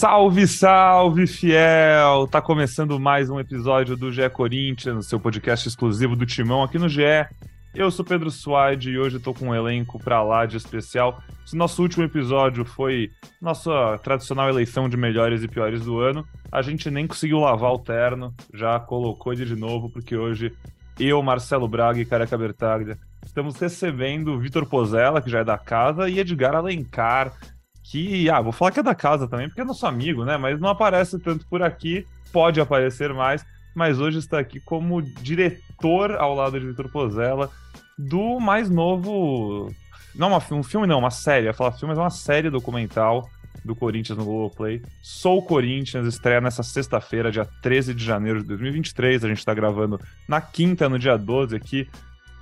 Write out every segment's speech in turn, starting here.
Salve, salve, fiel! Tá começando mais um episódio do GE Corinthians, seu podcast exclusivo do Timão aqui no GE. Eu sou Pedro Suaide e hoje estou com um elenco para lá de especial. Se nosso último episódio foi nossa tradicional eleição de melhores e piores do ano, a gente nem conseguiu lavar o terno, já colocou ele de novo, porque hoje eu, Marcelo Braga e Careca Bertaglia estamos recebendo o Vitor Pozella, que já é da casa, e Edgar Alencar, que, ah, vou falar que é da casa também, porque é nosso amigo, né? Mas não aparece tanto por aqui, pode aparecer mais, mas hoje está aqui como diretor ao lado de Vitor Pozella do mais novo. Não, uma, um filme não, uma série. Eu ia falar filme, mas é uma série documental do Corinthians no Globoplay. Sou Corinthians, estreia nessa sexta-feira, dia 13 de janeiro de 2023. A gente está gravando na quinta, no dia 12 aqui.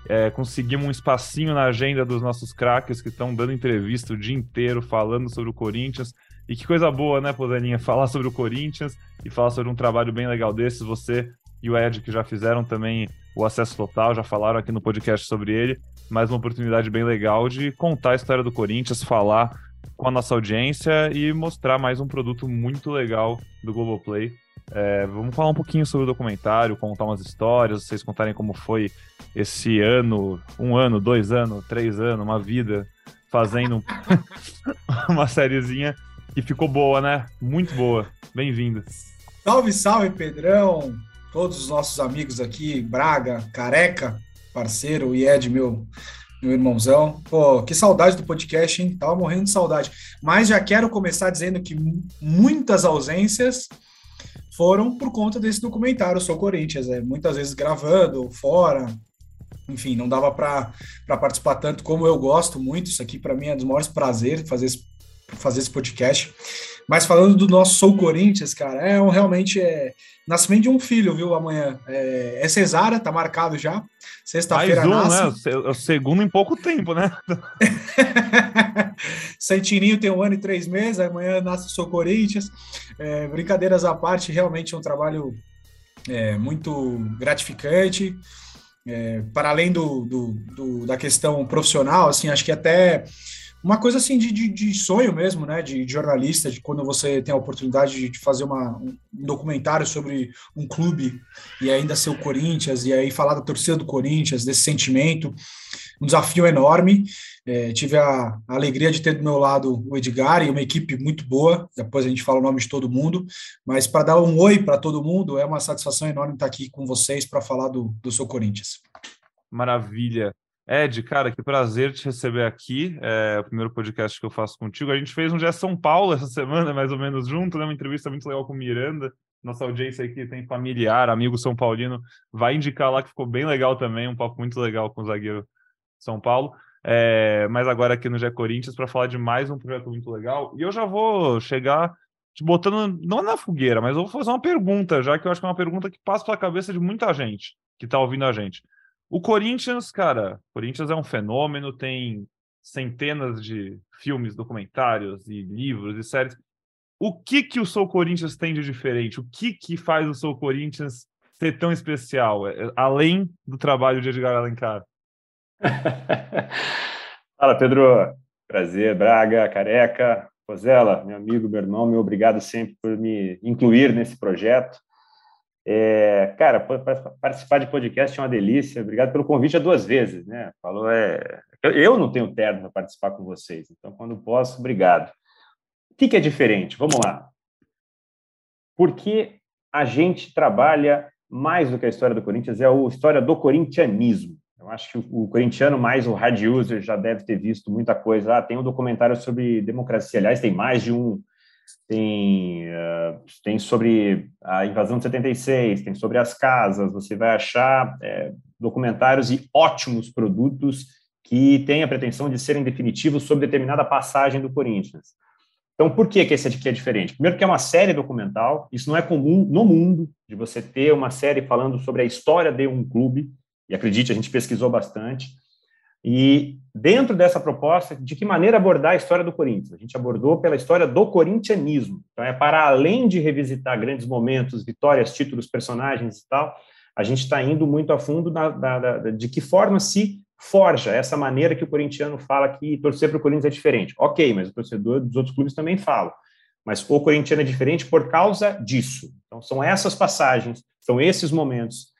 É, conseguimos um espacinho na agenda dos nossos craques que estão dando entrevista o dia inteiro falando sobre o Corinthians. E que coisa boa, né, Podaninha? Falar sobre o Corinthians e falar sobre um trabalho bem legal desses. Você e o Ed, que já fizeram também o acesso total, já falaram aqui no podcast sobre ele. Mais uma oportunidade bem legal de contar a história do Corinthians, falar com a nossa audiência e mostrar mais um produto muito legal do Globoplay. É, vamos falar um pouquinho sobre o documentário, contar umas histórias, vocês contarem como foi esse ano, um ano, dois anos, três anos, uma vida, fazendo uma sériezinha que ficou boa, né? Muito boa. Bem-vindo. Salve, salve, Pedrão! Todos os nossos amigos aqui, Braga, Careca, parceiro, e Ed, meu, meu irmãozão. Pô, que saudade do podcast, hein? Tava morrendo de saudade. Mas já quero começar dizendo que muitas ausências foram por conta desse documentário Sou Corinthians, é, muitas vezes gravando, fora, enfim, não dava para participar tanto como eu gosto muito, isso aqui para mim é dos maiores prazeres fazer esse, fazer esse podcast. Mas falando do nosso Sou Corinthians, cara, é um, realmente é nascimento de um filho, viu, amanhã. É, é cesárea, tá marcado já. Sexta-feira um, nasce. né? O segundo em pouco tempo, né? Santininho tem um ano e três meses, amanhã nasce o Sou Corinthians. É, brincadeiras à parte, realmente é um trabalho é, muito gratificante. É, para além do, do, do, da questão profissional, assim, acho que até uma coisa assim de, de, de, sonho mesmo, né, de, de, jornalista, de quando você tem a oportunidade de, fazer uma, um documentário sobre um clube e ainda ser o Corinthians, e aí falar da torcida do Corinthians, desse sentimento, um desafio enorme. É, tive a, a, alegria de ter do meu lado o Edgar e uma equipe muito boa, depois a gente fala o nome de todo mundo, mas para dar um oi para todo mundo, é uma satisfação enorme estar aqui com vocês para falar do, do seu Corinthians. Maravilha. Ed, cara, que prazer te receber aqui. É o primeiro podcast que eu faço contigo. A gente fez um dia São Paulo essa semana, mais ou menos junto, né? Uma entrevista muito legal com o Miranda. Nossa audiência aqui tem familiar, amigo São Paulino, vai indicar lá que ficou bem legal também, um papo muito legal com o zagueiro São Paulo. É, mas agora aqui no Gé Corinthians para falar de mais um projeto muito legal. E eu já vou chegar te botando, não na fogueira, mas eu vou fazer uma pergunta, já que eu acho que é uma pergunta que passa pela cabeça de muita gente que está ouvindo a gente. O Corinthians, cara, Corinthians é um fenômeno, tem centenas de filmes, documentários e livros e séries. O que que o Sou Corinthians tem de diferente? O que que faz o Sou Corinthians ser tão especial, é, além do trabalho de Edgar Alencar? Fala, Pedro. Prazer, Braga, Careca, Rosela, meu amigo, meu irmão, meu obrigado sempre por me incluir nesse projeto. É, cara, participar de podcast é uma delícia. Obrigado pelo convite a duas vezes, né? Falou, é. Eu não tenho terno para participar com vocês, então quando posso, obrigado. O que, que é diferente? Vamos lá. Porque a gente trabalha mais do que a história do Corinthians, é a história do corintianismo. Eu acho que o, corintiano, mais o hard user, já deve ter visto muita coisa. Ah, tem um documentário sobre democracia. Aliás, tem mais de um tem, uh, tem sobre a invasão de 76, tem sobre as casas, você vai achar é, documentários e ótimos produtos que têm a pretensão de serem definitivos sobre determinada passagem do Corinthians. Então, por que, que esse aqui é diferente? Primeiro, que é uma série documental, isso não é comum no mundo, de você ter uma série falando sobre a história de um clube, e acredite, a gente pesquisou bastante. E dentro dessa proposta, de que maneira abordar a história do Corinthians? A gente abordou pela história do corintianismo. Então, é para além de revisitar grandes momentos, vitórias, títulos, personagens e tal, a gente está indo muito a fundo na, na, na, de que forma se forja essa maneira que o corintiano fala que torcer para o Corinthians é diferente. Ok, mas o torcedor dos outros clubes também fala. mas o corintiano é diferente por causa disso. Então, são essas passagens, são esses momentos.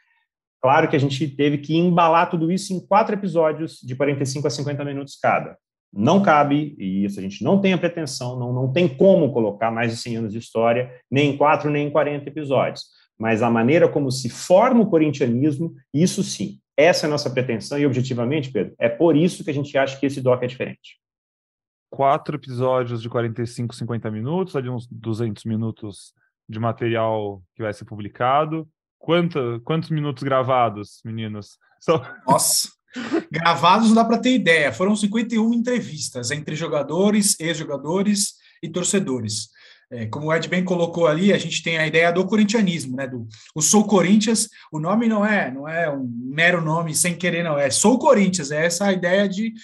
Claro que a gente teve que embalar tudo isso em quatro episódios de 45 a 50 minutos cada. Não cabe, e isso a gente não tem a pretensão, não, não tem como colocar mais de 100 anos de história, nem em quatro, nem em 40 episódios. Mas a maneira como se forma o corintianismo, isso sim, essa é a nossa pretensão, e objetivamente, Pedro, é por isso que a gente acha que esse doc é diferente. Quatro episódios de 45, 50 minutos, ali uns 200 minutos de material que vai ser publicado. Quanto, quantos minutos gravados, meninos? Nossa! Gravados não dá para ter ideia. Foram 51 entrevistas entre jogadores, ex-jogadores e torcedores. É, como o Ed bem colocou ali, a gente tem a ideia do corintianismo, né? Do o Sou Corinthians. O nome não é, não é um mero nome sem querer, não. É Sou Corinthians. É essa a ideia de,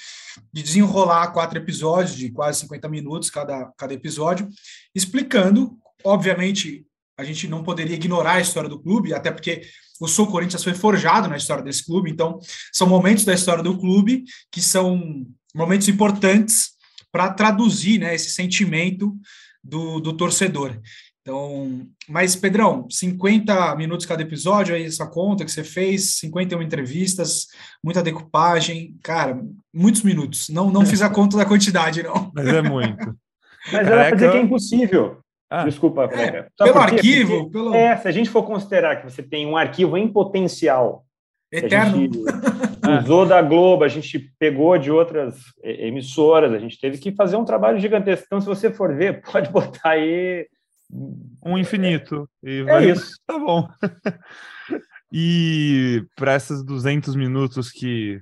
de desenrolar quatro episódios de quase 50 minutos cada, cada episódio, explicando, obviamente, a gente não poderia ignorar a história do clube, até porque o Sou Corinthians foi forjado na história desse clube, então são momentos da história do clube que são momentos importantes para traduzir né, esse sentimento do, do torcedor. Então, mas Pedrão, 50 minutos cada episódio, aí essa conta que você fez, 51 entrevistas, muita decupagem, cara, muitos minutos. Não, não fiz a conta da quantidade, não. Mas é muito. Mas era para dizer que é impossível. Ah, Desculpa, é, pelo arquivo, Porque, pelo... É, se a gente for considerar que você tem um arquivo em potencial eterno, usou da Globo, a gente pegou de outras emissoras, a gente teve que fazer um trabalho gigantesco. Então, se você for ver, pode botar aí um infinito. E é vai... isso. Tá bom. e para esses 200 minutos que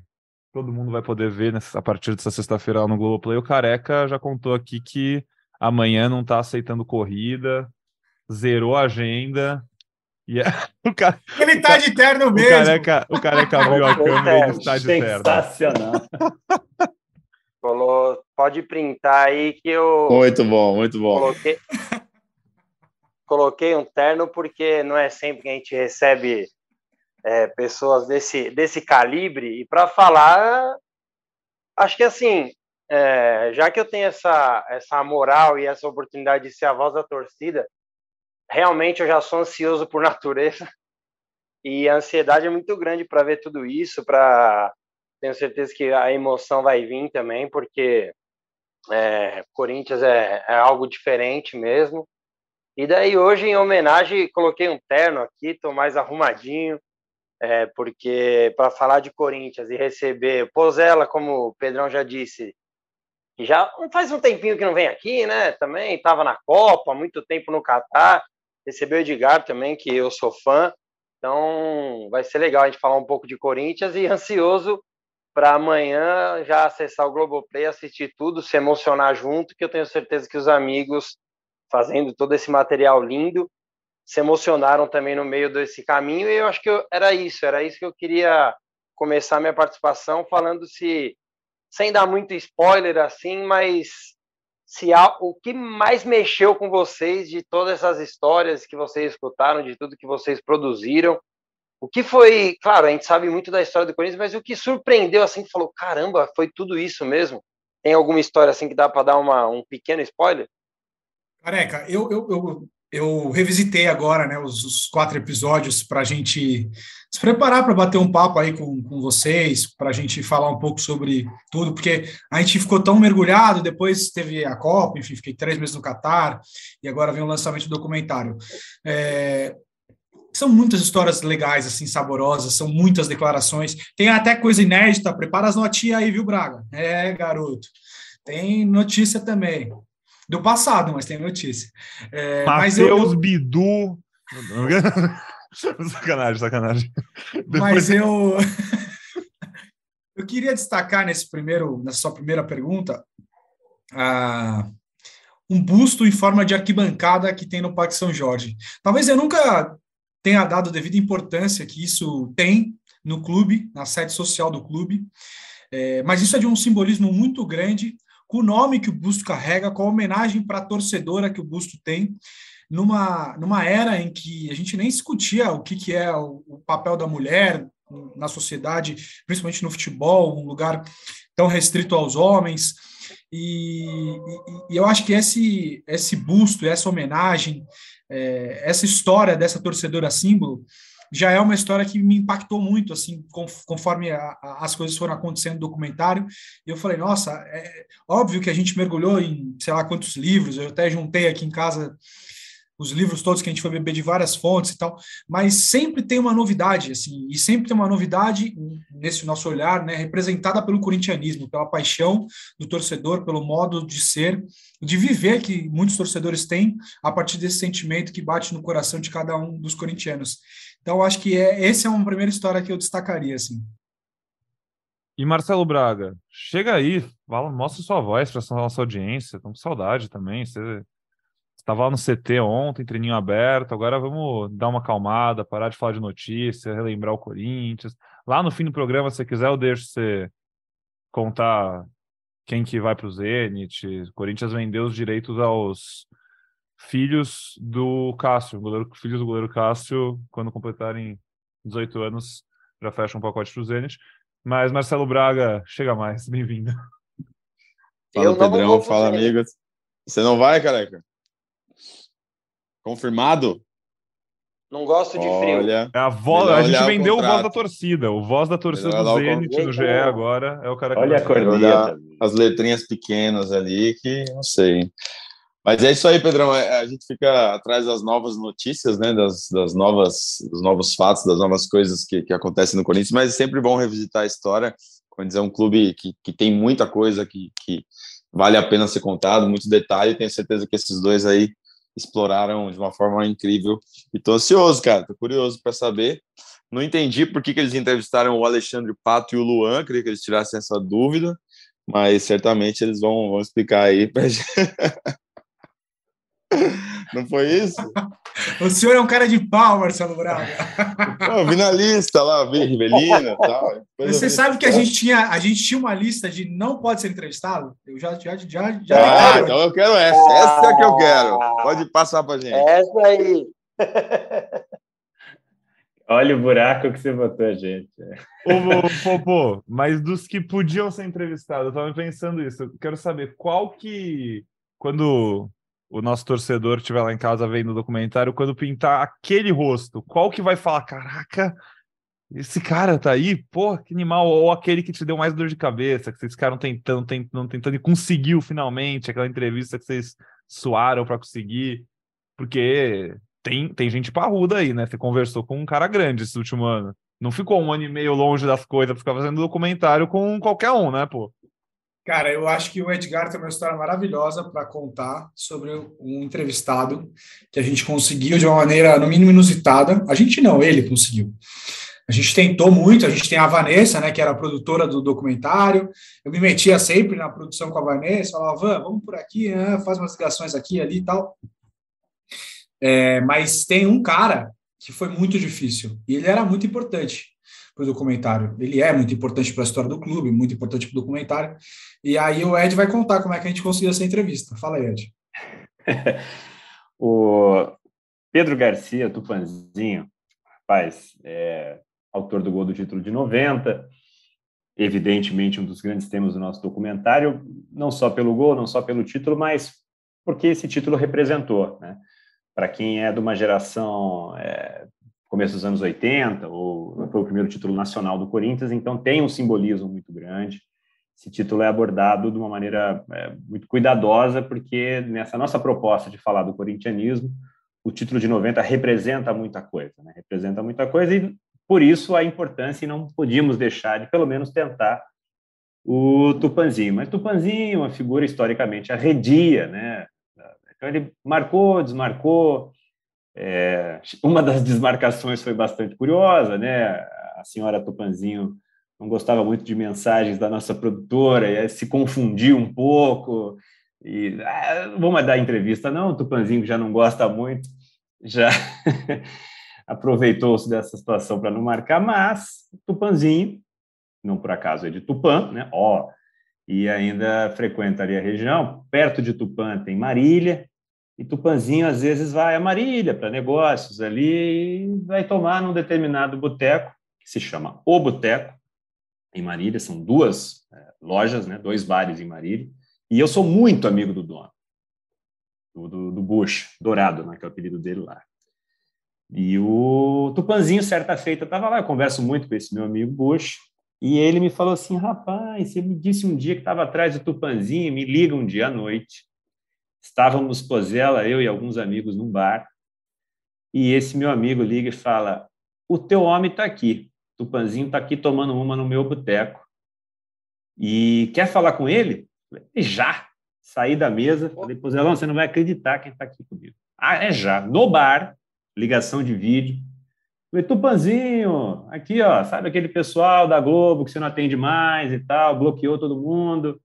todo mundo vai poder ver nessa, a partir dessa sexta-feira no Globoplay, o Careca já contou aqui que amanhã não está aceitando corrida, zerou a agenda, e é, o cara, ele tá de terno mesmo. O careca, o careca abriu a câmera e ele está de terno. Sensacional. Pode printar aí que eu. Muito bom, muito bom. Coloquei, coloquei um terno porque não é sempre que a gente recebe é, pessoas desse, desse calibre. E para falar, acho que assim, é, já que eu tenho essa, essa moral e essa oportunidade de ser a voz da torcida, realmente eu já sou ansioso por natureza e a ansiedade é muito grande para ver tudo isso, para tenho certeza que a emoção vai vir também, porque é, Corinthians é, é, algo diferente mesmo. E daí hoje, em homenagem, coloquei um terno aqui, estou mais arrumadinho, é, porque para falar de Corinthians e receber Pozella, como o Pedrão já disse, já faz um tempinho que não vem aqui, né? Também estava na Copa, muito tempo no Catar recebeu o Edgar também, que eu sou fã. Então vai ser legal a gente falar um pouco de Corinthians e ansioso para amanhã já acessar o Globoplay, assistir tudo, se emocionar junto, que eu tenho certeza que os amigos, fazendo todo esse material lindo, se emocionaram também no meio desse caminho, e eu acho que eu, era isso, era isso que eu queria começar minha participação, falando se, sem dar muito spoiler assim, mas se há, o que mais mexeu com vocês de todas essas histórias que vocês escutaram, de tudo que vocês produziram. O que foi, claro, a gente sabe muito da história do Corinthians, mas o que surpreendeu assim, que falou, caramba, foi tudo isso mesmo? Tem alguma história assim que dá para dar uma, um pequeno spoiler? Careca, eu, eu, eu eu revisitei agora né, os, os quatro episódios para a gente se preparar para bater um papo aí com, com vocês, para a gente falar um pouco sobre tudo, porque a gente ficou tão mergulhado, depois teve a Copa, enfim, fiquei três meses no Catar, e agora vem o lançamento do documentário. É, são muitas histórias legais, assim, saborosas, são muitas declarações, tem até coisa inédita, prepara as notinhas aí, viu, Braga? É, garoto. Tem notícia também do passado, mas tem notícia. É, Matheus eu... Bidu. sacanagem, sacanagem. Mas eu. eu queria destacar nesse primeiro, nessa sua primeira pergunta, uh, um busto em forma de arquibancada que tem no Parque São Jorge. Talvez eu nunca tenha dado devida importância que isso tem no clube, na sede social do clube, é, mas isso é de um simbolismo muito grande com o nome que o busto carrega, com a homenagem para a torcedora que o busto tem, numa, numa era em que a gente nem discutia o que, que é o, o papel da mulher na sociedade, principalmente no futebol, um lugar tão restrito aos homens. E, e, e eu acho que esse, esse busto, essa homenagem, é, essa história dessa torcedora símbolo já é uma história que me impactou muito, assim, conforme a, a, as coisas foram acontecendo no documentário. E eu falei, nossa, é óbvio que a gente mergulhou em sei lá quantos livros, eu até juntei aqui em casa os livros todos que a gente foi beber de várias fontes e tal, mas sempre tem uma novidade, assim, e sempre tem uma novidade nesse nosso olhar, né, representada pelo corintianismo, pela paixão do torcedor, pelo modo de ser, de viver que muitos torcedores têm a partir desse sentimento que bate no coração de cada um dos corintianos. Então, acho que é, essa é uma primeira história que eu destacaria, assim. E Marcelo Braga, chega aí, fala, mostra sua voz para a nossa audiência, estamos com saudade também, você Estava lá no CT ontem, treininho aberto. Agora vamos dar uma acalmada, parar de falar de notícia, relembrar o Corinthians. Lá no fim do programa, se você quiser, eu deixo você contar quem que vai para o Zenit. Corinthians vendeu os direitos aos filhos do Cássio, goleiro, filhos do goleiro Cássio, quando completarem 18 anos, já fecha um pacote para o Zenit. Mas Marcelo Braga, chega mais, bem-vindo. Fala, Pedrão, fala, amigos. Você não vai, careca? Confirmado? Não gosto de frio. Olha, é a, voz, a gente vendeu o voz da torcida. O voz da torcida do Zenit no GE agora é o cara que Olha a corneta. As letrinhas pequenas ali que não sei. Mas é isso aí, Pedrão. É, a gente fica atrás das novas notícias, né? Das, das novas, dos novos fatos, das novas coisas que, que acontecem no Corinthians. Mas é sempre bom revisitar a história. Quando é um clube que, que tem muita coisa que, que vale a pena ser contado, muito detalhe. Tenho certeza que esses dois aí exploraram de uma forma incrível. E tô ansioso, cara, tô curioso para saber. Não entendi por que, que eles entrevistaram o Alexandre Pato e o Luan, queria que eles tirassem essa dúvida, mas certamente eles vão, vão explicar aí pra gente. Não foi isso? O senhor é um cara de pau, Marcelo Braga. Eu vi na lista lá, vi Rivelina e tal. Você sabe que a gente, tinha, a gente tinha uma lista de não pode ser entrevistado? Eu já já já, já Ah, então eu quero essa. Essa é que eu quero. Pode passar pra gente. Essa aí. Olha o buraco que você botou, gente. Ô, Popô, mas dos que podiam ser entrevistados, eu tava pensando isso. Eu quero saber qual que. Quando o nosso torcedor estiver lá em casa vendo o documentário, quando pintar aquele rosto, qual que vai falar, caraca, esse cara tá aí, pô, que animal, ou aquele que te deu mais dor de cabeça, que vocês ficaram tentando, tentando, tentando e conseguiu finalmente aquela entrevista que vocês suaram para conseguir, porque tem, tem gente parruda aí, né? Você conversou com um cara grande esse último ano. Não ficou um ano e meio longe das coisas para ficar fazendo documentário com qualquer um, né, pô? Cara, eu acho que o Edgar tem uma história maravilhosa para contar sobre um entrevistado que a gente conseguiu de uma maneira, no mínimo, inusitada. A gente não, ele conseguiu. A gente tentou muito, a gente tem a Vanessa, né, que era a produtora do documentário. Eu me metia sempre na produção com a Vanessa, falava, vamos por aqui, né, faz umas ligações aqui ali e tal. É, mas tem um cara que foi muito difícil e ele era muito importante para o documentário. Ele é muito importante para a história do clube, muito importante para o documentário. E aí o Ed vai contar como é que a gente conseguiu essa entrevista. Fala aí, Ed. o Pedro Garcia, Tupanzinho, rapaz, é autor do gol do título de 90, evidentemente um dos grandes temas do nosso documentário, não só pelo gol, não só pelo título, mas porque esse título representou, né? Para quem é de uma geração é, começo dos anos 80, ou foi o primeiro título nacional do Corinthians, então tem um simbolismo muito grande. Esse título é abordado de uma maneira é, muito cuidadosa, porque nessa nossa proposta de falar do corintianismo, o título de 90 representa muita coisa, né? representa muita coisa, e por isso a importância, e não podíamos deixar de pelo menos tentar o Tupanzinho. Mas Tupanzinho, uma figura historicamente arredia, né? Então ele marcou, desmarcou, é, uma das desmarcações foi bastante curiosa, né? A senhora Tupanzinho não gostava muito de mensagens da nossa produtora, se confundiu um pouco. E ah, vamos dar entrevista, não. O Tupanzinho já não gosta muito, já aproveitou-se dessa situação para não marcar, mas Tupanzinho, não por acaso é de Tupã, né? Ó, e ainda frequenta ali a região. Perto de Tupã tem Marília, e Tupanzinho às vezes vai a Marília para negócios ali e vai tomar num determinado boteco, que se chama O Boteco, em Marília, são duas é, lojas, né, dois bares em Marília, E eu sou muito amigo do dono, do, do, do Bush, Dourado, né, que é o apelido dele lá. E o Tupanzinho, certa feita, estava lá, eu converso muito com esse meu amigo Bush, e ele me falou assim, rapaz, você me disse um dia que estava atrás do Tupanzinho, me liga um dia à noite. Estávamos, Pozela, eu e alguns amigos num bar, e esse meu amigo liga e fala, o teu homem está aqui, Tupanzinho está aqui tomando uma no meu boteco. E quer falar com ele? Já. Saí da mesa, falei, Pozelão, você não vai acreditar quem está aqui comigo. Ah, é já. No bar, ligação de vídeo. Falei, Tupanzinho, aqui, ó, sabe aquele pessoal da Globo que você não atende mais e tal, bloqueou todo mundo,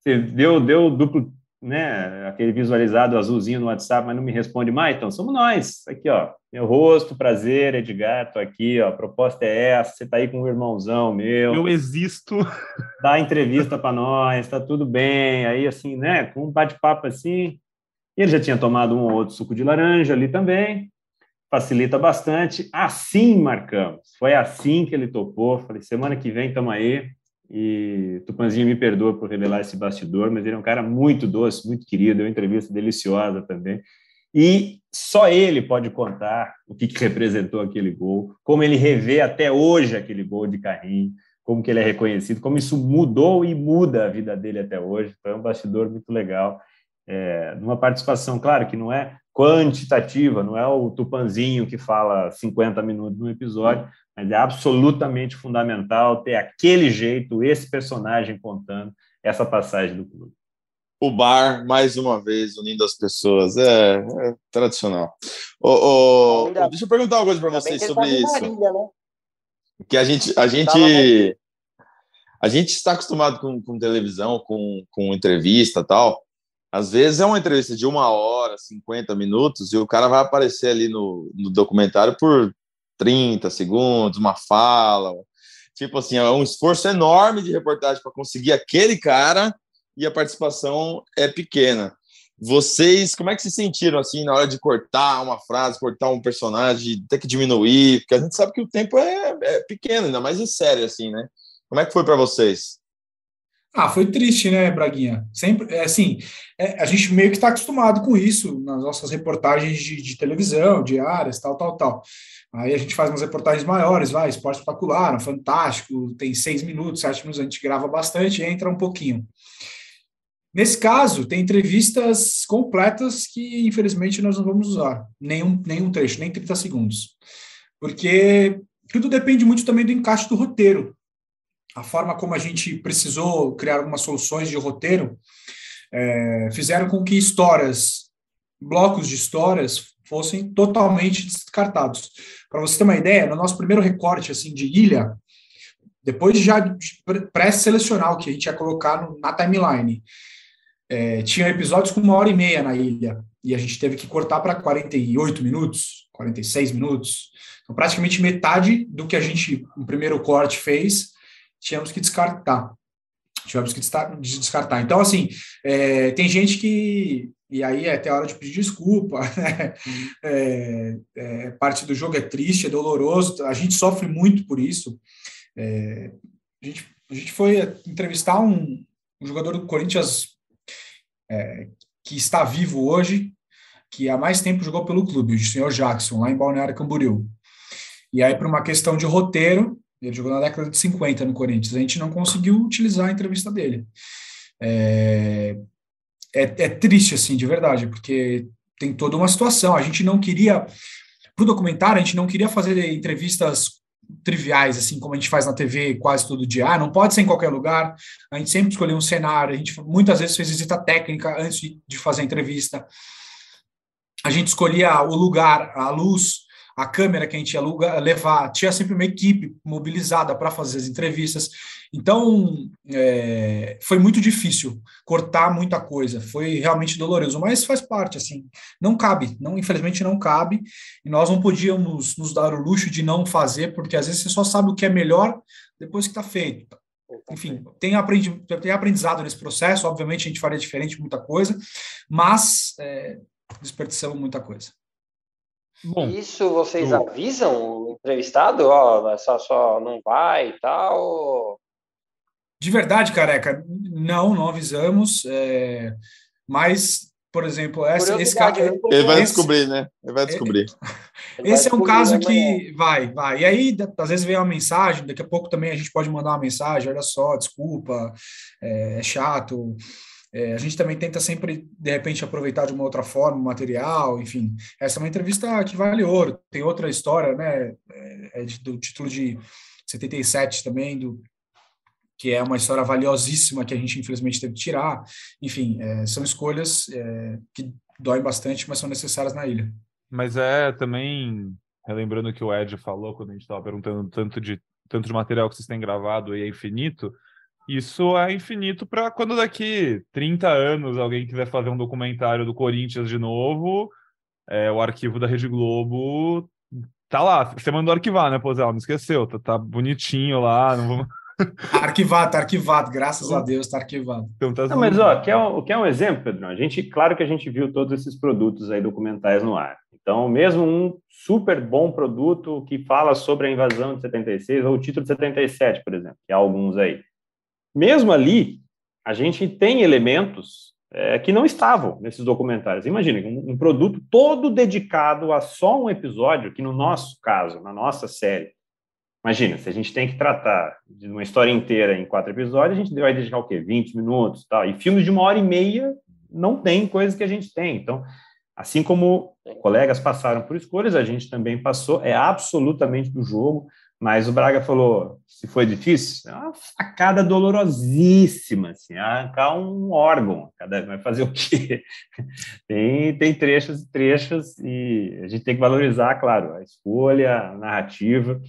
você deu, deu duplo, né, aquele visualizado azulzinho no WhatsApp, mas não me responde mais, então somos nós, aqui, ó, meu rosto, prazer, Edgar, tô aqui, ó, a proposta é essa, você tá aí com um irmãozão meu. Eu existo. Dá entrevista para nós, tá tudo bem, aí assim, né, com um bate-papo assim, ele já tinha tomado um ou outro suco de laranja ali também, facilita bastante. Assim marcamos. Foi assim que ele topou. Falei, semana que vem estamos aí. E Tupanzinho me perdoa por revelar esse bastidor, mas ele é um cara muito doce, muito querido, deu uma entrevista deliciosa também. E só ele pode contar o que, que representou aquele gol, como ele revê até hoje aquele gol de carrinho, como que ele é reconhecido, como isso mudou e muda a vida dele até hoje. Foi um bastidor muito legal. É, numa participação, claro, que não é quantitativa, não é o Tupanzinho que fala 50 minutos no episódio, mas é absolutamente fundamental ter aquele jeito, esse personagem contando essa passagem do clube. O bar, mais uma vez, unindo as pessoas. É, é tradicional. Oh, oh, deixa eu perguntar uma coisa para vocês sobre tá isso. Marília, né? Que a gente, a gente, a gente está acostumado com, com televisão, com, com entrevista tal. Às vezes é uma entrevista de uma hora, 50 minutos, e o cara vai aparecer ali no, no documentário por 30 segundos, uma fala. Tipo assim, é um esforço enorme de reportagem para conseguir aquele cara e a participação é pequena. Vocês, como é que se sentiram assim na hora de cortar uma frase, cortar um personagem, ter que diminuir? Porque a gente sabe que o tempo é, é pequeno, ainda mais em série, assim, né? Como é que foi para vocês? Ah, foi triste, né, Braguinha? Sempre, é, assim, é, a gente meio que está acostumado com isso nas nossas reportagens de, de, televisão, diárias, tal, tal, tal. Aí a gente faz umas reportagens maiores, vai, esporte espetacular, fantástico, tem seis minutos, sete minutos, a gente grava bastante entra um pouquinho. Nesse caso, tem entrevistas completas que, infelizmente, nós não vamos usar, nenhum, nenhum trecho, nem 30 segundos. Porque tudo depende muito também do encaixe do roteiro a forma como a gente precisou criar algumas soluções de roteiro é, fizeram com que histórias, blocos de histórias, fossem totalmente descartados. Para você ter uma ideia, no nosso primeiro recorte assim de ilha, depois de já pré-selecionar o que a gente ia colocar no, na timeline, é, tinha episódios com uma hora e meia na ilha, e a gente teve que cortar para 48 minutos, 46 minutos. Então, praticamente metade do que a gente, no primeiro corte, fez, tínhamos que descartar. Tivemos que descartar. Então, assim, é, tem gente que. E aí é até hora de pedir desculpa. Né? É, é, parte do jogo é triste, é doloroso. A gente sofre muito por isso. É, a, gente, a gente foi entrevistar um, um jogador do Corinthians é, que está vivo hoje, que há mais tempo jogou pelo clube, o senhor Jackson, lá em Balneário Camboriú. E aí, por uma questão de roteiro, ele jogou na década de 50 no Corinthians. A gente não conseguiu utilizar a entrevista dele. É, é, é triste, assim, de verdade, porque tem toda uma situação. A gente não queria, para o documentário, a gente não queria fazer entrevistas triviais, assim como a gente faz na TV quase todo dia. Ah, não pode ser em qualquer lugar. A gente sempre escolheu um cenário. A gente muitas vezes fez visita técnica antes de fazer a entrevista. A gente escolhia o lugar, a luz, a câmera que a gente ia aluga, levar, tinha sempre uma equipe mobilizada para fazer as entrevistas. Então, é, foi muito difícil cortar muita coisa, foi realmente doloroso, mas faz parte, assim, não cabe, não infelizmente não cabe, e nós não podíamos nos dar o luxo de não fazer, porque às vezes você só sabe o que é melhor depois que está feito. Enfim, tem, aprendi, tem aprendizado nesse processo, obviamente a gente faria diferente muita coisa, mas é, desperdiçamos muita coisa. Bom, Isso vocês avisam o entrevistado? Ó, só, só não vai e tal? De verdade, careca, não, não avisamos, é, mas por exemplo, essa, esse caso. Né? Ele vai descobrir, né? Ele vai descobrir. esse é um caso que vai, vai. E aí, às vezes vem uma mensagem, daqui a pouco também a gente pode mandar uma mensagem: olha só, desculpa, é, é chato. É, a gente também tenta sempre, de repente, aproveitar de uma outra forma o material, enfim. Essa é uma entrevista que vale ouro. Tem outra história, né? É, é do título de 77 também, do que é uma história valiosíssima que a gente infelizmente teve que tirar. Enfim, é, são escolhas é, que doem bastante, mas são necessárias na ilha. Mas é também, relembrando que o Ed falou quando a gente estava perguntando tanto de, tanto de material que vocês têm gravado e é infinito, isso é infinito para quando daqui 30 anos alguém quiser fazer um documentário do Corinthians de novo, é, o arquivo da Rede Globo tá lá. Você mandou arquivar, né, Pozel? Não esqueceu, tá, tá bonitinho lá, não vamos... arquivado, tá arquivado, graças a Deus tá arquivado. Então, tá Não, mas ó, quer um, quer um exemplo, Pedro? A gente, claro que a gente viu todos esses produtos aí documentais no ar. Então, mesmo um super bom produto que fala sobre a invasão de 76, ou o título de 77, por exemplo, que há alguns aí. Mesmo ali, a gente tem elementos é, que não estavam nesses documentários. Imagina, um, um produto todo dedicado a só um episódio, que no nosso caso, na nossa série, Imagina, se a gente tem que tratar de uma história inteira em quatro episódios, a gente vai dedicar o quê? 20 minutos tal. E filmes de uma hora e meia não tem coisas que a gente tem. Então, assim como colegas passaram por escolhas, a gente também passou, é absolutamente do jogo. Mas o Braga falou: se foi difícil, é uma facada dolorosíssima, assim, arrancar um órgão. Cada, vai fazer o quê? Tem, tem trechos e trechos, e a gente tem que valorizar, claro, a escolha, a narrativa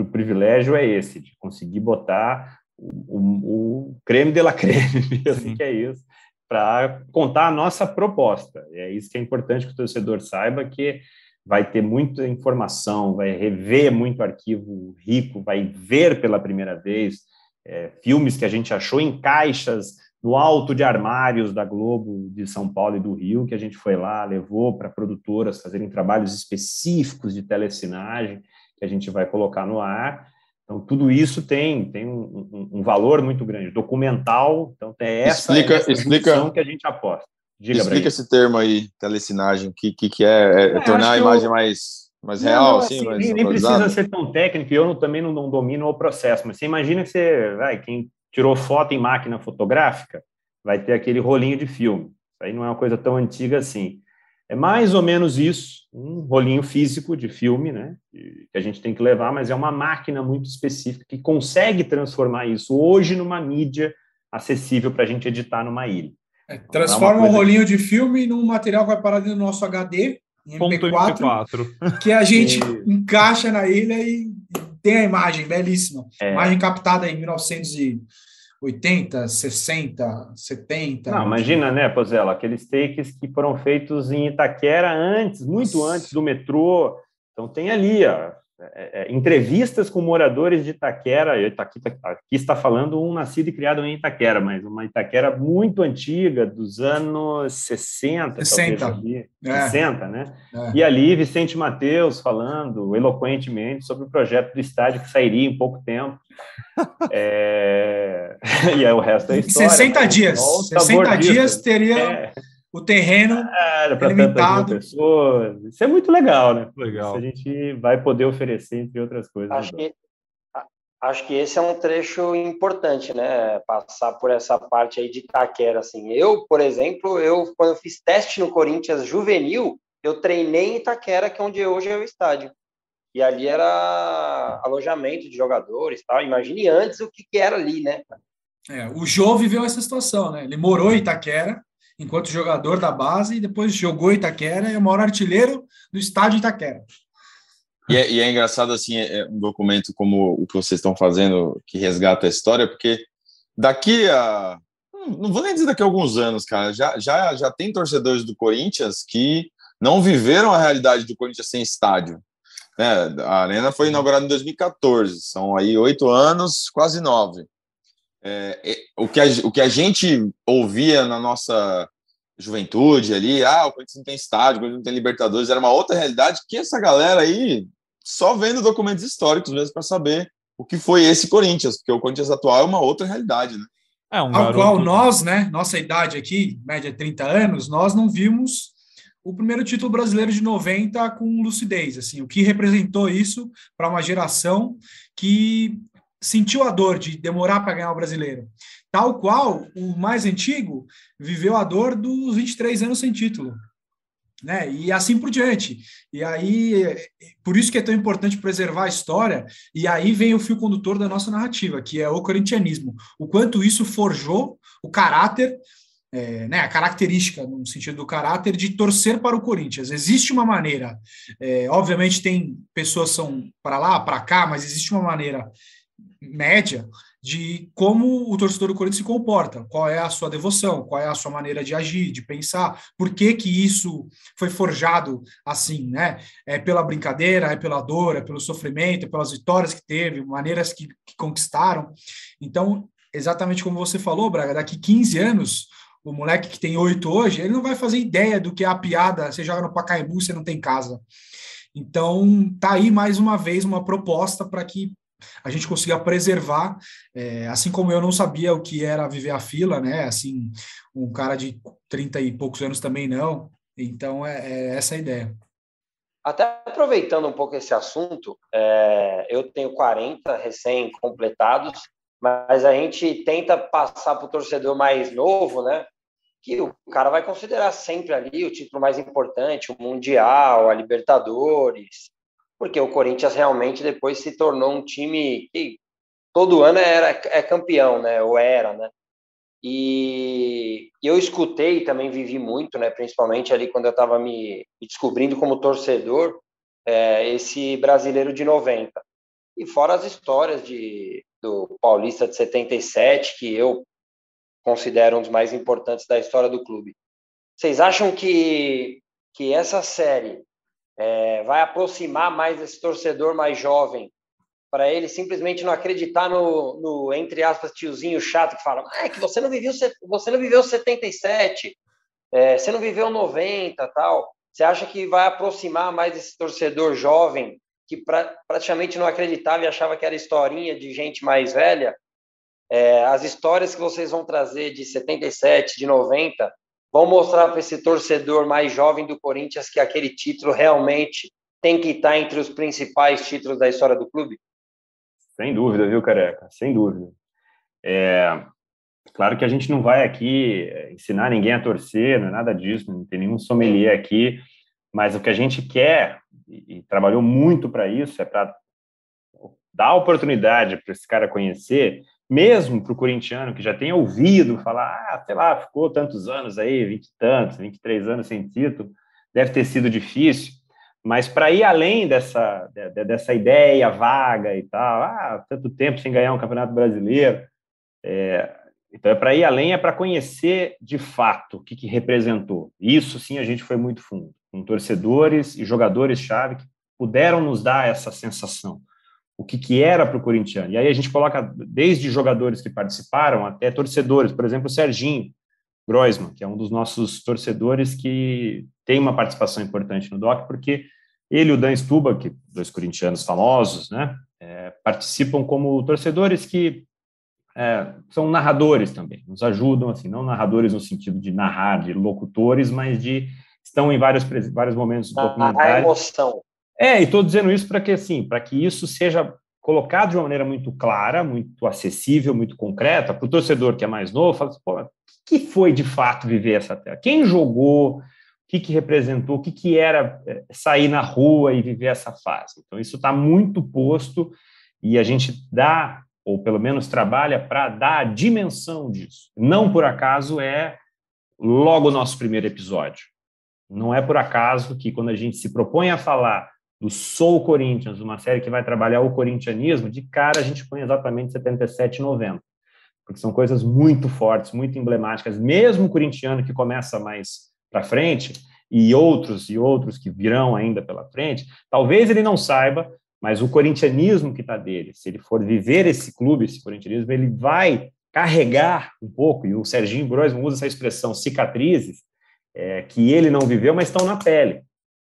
o privilégio é esse, de conseguir botar o, o, o creme de la creme mesmo, Sim. que é isso, para contar a nossa proposta. E é isso que é importante que o torcedor saiba, que vai ter muita informação, vai rever muito arquivo rico, vai ver pela primeira vez é, filmes que a gente achou em caixas no alto de armários da Globo de São Paulo e do Rio, que a gente foi lá, levou para produtoras fazerem trabalhos específicos de telecinagem, que a gente vai colocar no ar. Então, tudo isso tem, tem um, um, um valor muito grande. Documental, então, é essa, explica, essa explica, que a gente aposta. Diga, explica esse termo aí, telecinagem, o que, que, que é? É, é tornar a imagem eu... mais, mais real, não, assim, assim mais nem, nem precisa ser tão técnico, eu não, também não, não, domino o processo, mas você imagina que você, vai, quem tirou foto em máquina fotográfica, vai ter aquele rolinho de filme. Isso aí não é uma coisa tão antiga assim. É mais ou menos isso, um rolinho físico de filme, né, que a gente tem que levar, mas é uma máquina muito específica que consegue transformar isso hoje numa mídia acessível para a gente editar numa ilha. É, então, transforma um rolinho de filme num material que vai parar dentro do nosso HD, em MP4, que a gente e... encaixa na ilha e tem a imagem belíssima. É. Imagem captada em 1900 e 80, 60, 70. Não, imagina, né, Pozella, aqueles takes que foram feitos em Itaquera antes, muito antes do metrô. Então tem ali, ó, é, é, entrevistas com moradores de Itaquera, aqui, aqui, está falando um nascido e criado em Itaquera, mas uma Itaquera muito antiga, dos anos 60, 60. talvez, é. 60, né? É. E ali Vicente Mateus falando eloquentemente sobre o projeto do estádio que sairia em pouco tempo. É, e aí o resto é história. 60 né? dias, 60 dias teria é o terreno é, para tantas pessoas. Isso é muito legal, né? Legal. Isso a gente vai poder oferecer, entre outras coisas. Acho que, acho que esse é um trecho importante, né? Passar por essa parte aí de Itaquera, assim. Eu, por exemplo, eu quando eu fiz teste no Corinthians juvenil, eu treinei em Itaquera, que é onde hoje é o estádio. E ali era alojamento de jogadores, tal. Imagine antes o que, que era ali, né? É, o Jô viveu essa situação, né? Ele morou em Itaquera, enquanto jogador da base, e depois jogou Itaquera, é o maior artilheiro do estádio Itaquera. E é, e é engraçado, assim, é, é um documento como o que vocês estão fazendo, que resgata a história, porque daqui a. Não vou nem dizer daqui a alguns anos, cara, já, já, já tem torcedores do Corinthians que não viveram a realidade do Corinthians sem estádio. Né? A Arena foi inaugurada em 2014, são aí oito anos, quase nove. É, é, o, que a, o que a gente ouvia na nossa juventude ali, ah, o Corinthians não tem estádio, o Corinthians não tem Libertadores, era uma outra realidade que essa galera aí só vendo documentos históricos mesmo para saber o que foi esse Corinthians, porque o Corinthians atual é uma outra realidade, né? É um Ao qual nós, né, nossa idade aqui, média 30 anos, nós não vimos o primeiro título brasileiro de 90 com lucidez, assim, o que representou isso para uma geração que sentiu a dor de demorar para ganhar o brasileiro. Tal qual o mais antigo viveu a dor dos 23 anos sem título. Né? E assim por diante. E aí, por isso que é tão importante preservar a história, e aí vem o fio condutor da nossa narrativa, que é o corintianismo. O quanto isso forjou o caráter é, né, a característica, no sentido do caráter, de torcer para o Corinthians. Existe uma maneira, é, obviamente tem pessoas são para lá, para cá, mas existe uma maneira média de como o torcedor do Corinthians se comporta, qual é a sua devoção, qual é a sua maneira de agir, de pensar, por que que isso foi forjado assim, né? É pela brincadeira, é pela dor, é pelo sofrimento, é pelas vitórias que teve, maneiras que, que conquistaram. Então, exatamente como você falou, Braga, daqui 15 anos o moleque que tem oito hoje, ele não vai fazer ideia do que é a piada, você joga no Pacaembu, você não tem casa. Então, tá aí mais uma vez uma proposta para que a gente consiga preservar, é, assim como eu não sabia o que era viver a fila, né? Assim, um cara de 30 e poucos anos também não. Então, é, é essa a ideia. Até aproveitando um pouco esse assunto, é, eu tenho 40 recém-completados, mas a gente tenta passar para o torcedor mais novo, né? Que o cara vai considerar sempre ali o título mais importante, o Mundial, a Libertadores, porque o Corinthians realmente depois se tornou um time que todo ano era é campeão, né? Ou era, né? E eu escutei também vivi muito, né? Principalmente ali quando eu estava me, descobrindo como torcedor, é, esse brasileiro de 90. E fora as histórias de do Paulista de 77, que eu considero um dos mais importantes da história do clube. Vocês acham que, que essa série é, vai aproximar mais esse torcedor mais jovem para ele simplesmente não acreditar no, no, entre aspas, tiozinho chato que fala ah, é que você não viveu, você não viveu 77, é, você não viveu 90 tal. Você acha que vai aproximar mais esse torcedor jovem que pra, praticamente não acreditava e achava que era historinha de gente mais velha, é, as histórias que vocês vão trazer de 77, de 90, vão mostrar para esse torcedor mais jovem do Corinthians que aquele título realmente tem que estar entre os principais títulos da história do clube? Sem dúvida, viu, Careca? Sem dúvida. É, claro que a gente não vai aqui ensinar ninguém a torcer, não é nada disso, não tem nenhum sommelier aqui, mas o que a gente quer e, trabalhou muito para isso, é para dar oportunidade para esse cara conhecer, mesmo para o corintiano que já tem ouvido falar, ah, sei lá, ficou tantos anos aí, vinte e tantos, 23 anos sem título, deve ter sido difícil, mas para ir além dessa, dessa ideia vaga e tal, ah, tanto tempo sem ganhar um campeonato brasileiro, é, então é para ir além, é para conhecer de fato o que, que representou. Isso sim a gente foi muito fundo com torcedores e jogadores-chave que puderam nos dar essa sensação, o que, que era para o corintiano. E aí a gente coloca desde jogadores que participaram até torcedores, por exemplo, o Serginho Groisman, que é um dos nossos torcedores que tem uma participação importante no DOC, porque ele e o Dan Stuba, que dois corintianos famosos, né, é, participam como torcedores que é, são narradores também, nos ajudam, assim, não narradores no sentido de narrar, de locutores, mas de estão em vários, vários momentos do documentário. A emoção. É, e estou dizendo isso para que assim, para que isso seja colocado de uma maneira muito clara, muito acessível, muito concreta, para o torcedor que é mais novo, fala assim, pô, o que foi de fato viver essa terra? Quem jogou? O que, que representou? O que, que era é, sair na rua e viver essa fase? Então, isso está muito posto e a gente dá, ou pelo menos trabalha para dar a dimensão disso. Não por acaso é logo o nosso primeiro episódio. Não é por acaso que quando a gente se propõe a falar do Sou Corinthians, uma série que vai trabalhar o corintianismo, de cara a gente põe exatamente 77 e 90. Porque são coisas muito fortes, muito emblemáticas. Mesmo o corintiano que começa mais para frente, e outros e outros que virão ainda pela frente, talvez ele não saiba, mas o corintianismo que está dele, se ele for viver esse clube, esse corintianismo, ele vai carregar um pouco, e o Serginho Groisman usa essa expressão cicatrizes, é, que ele não viveu, mas estão na pele,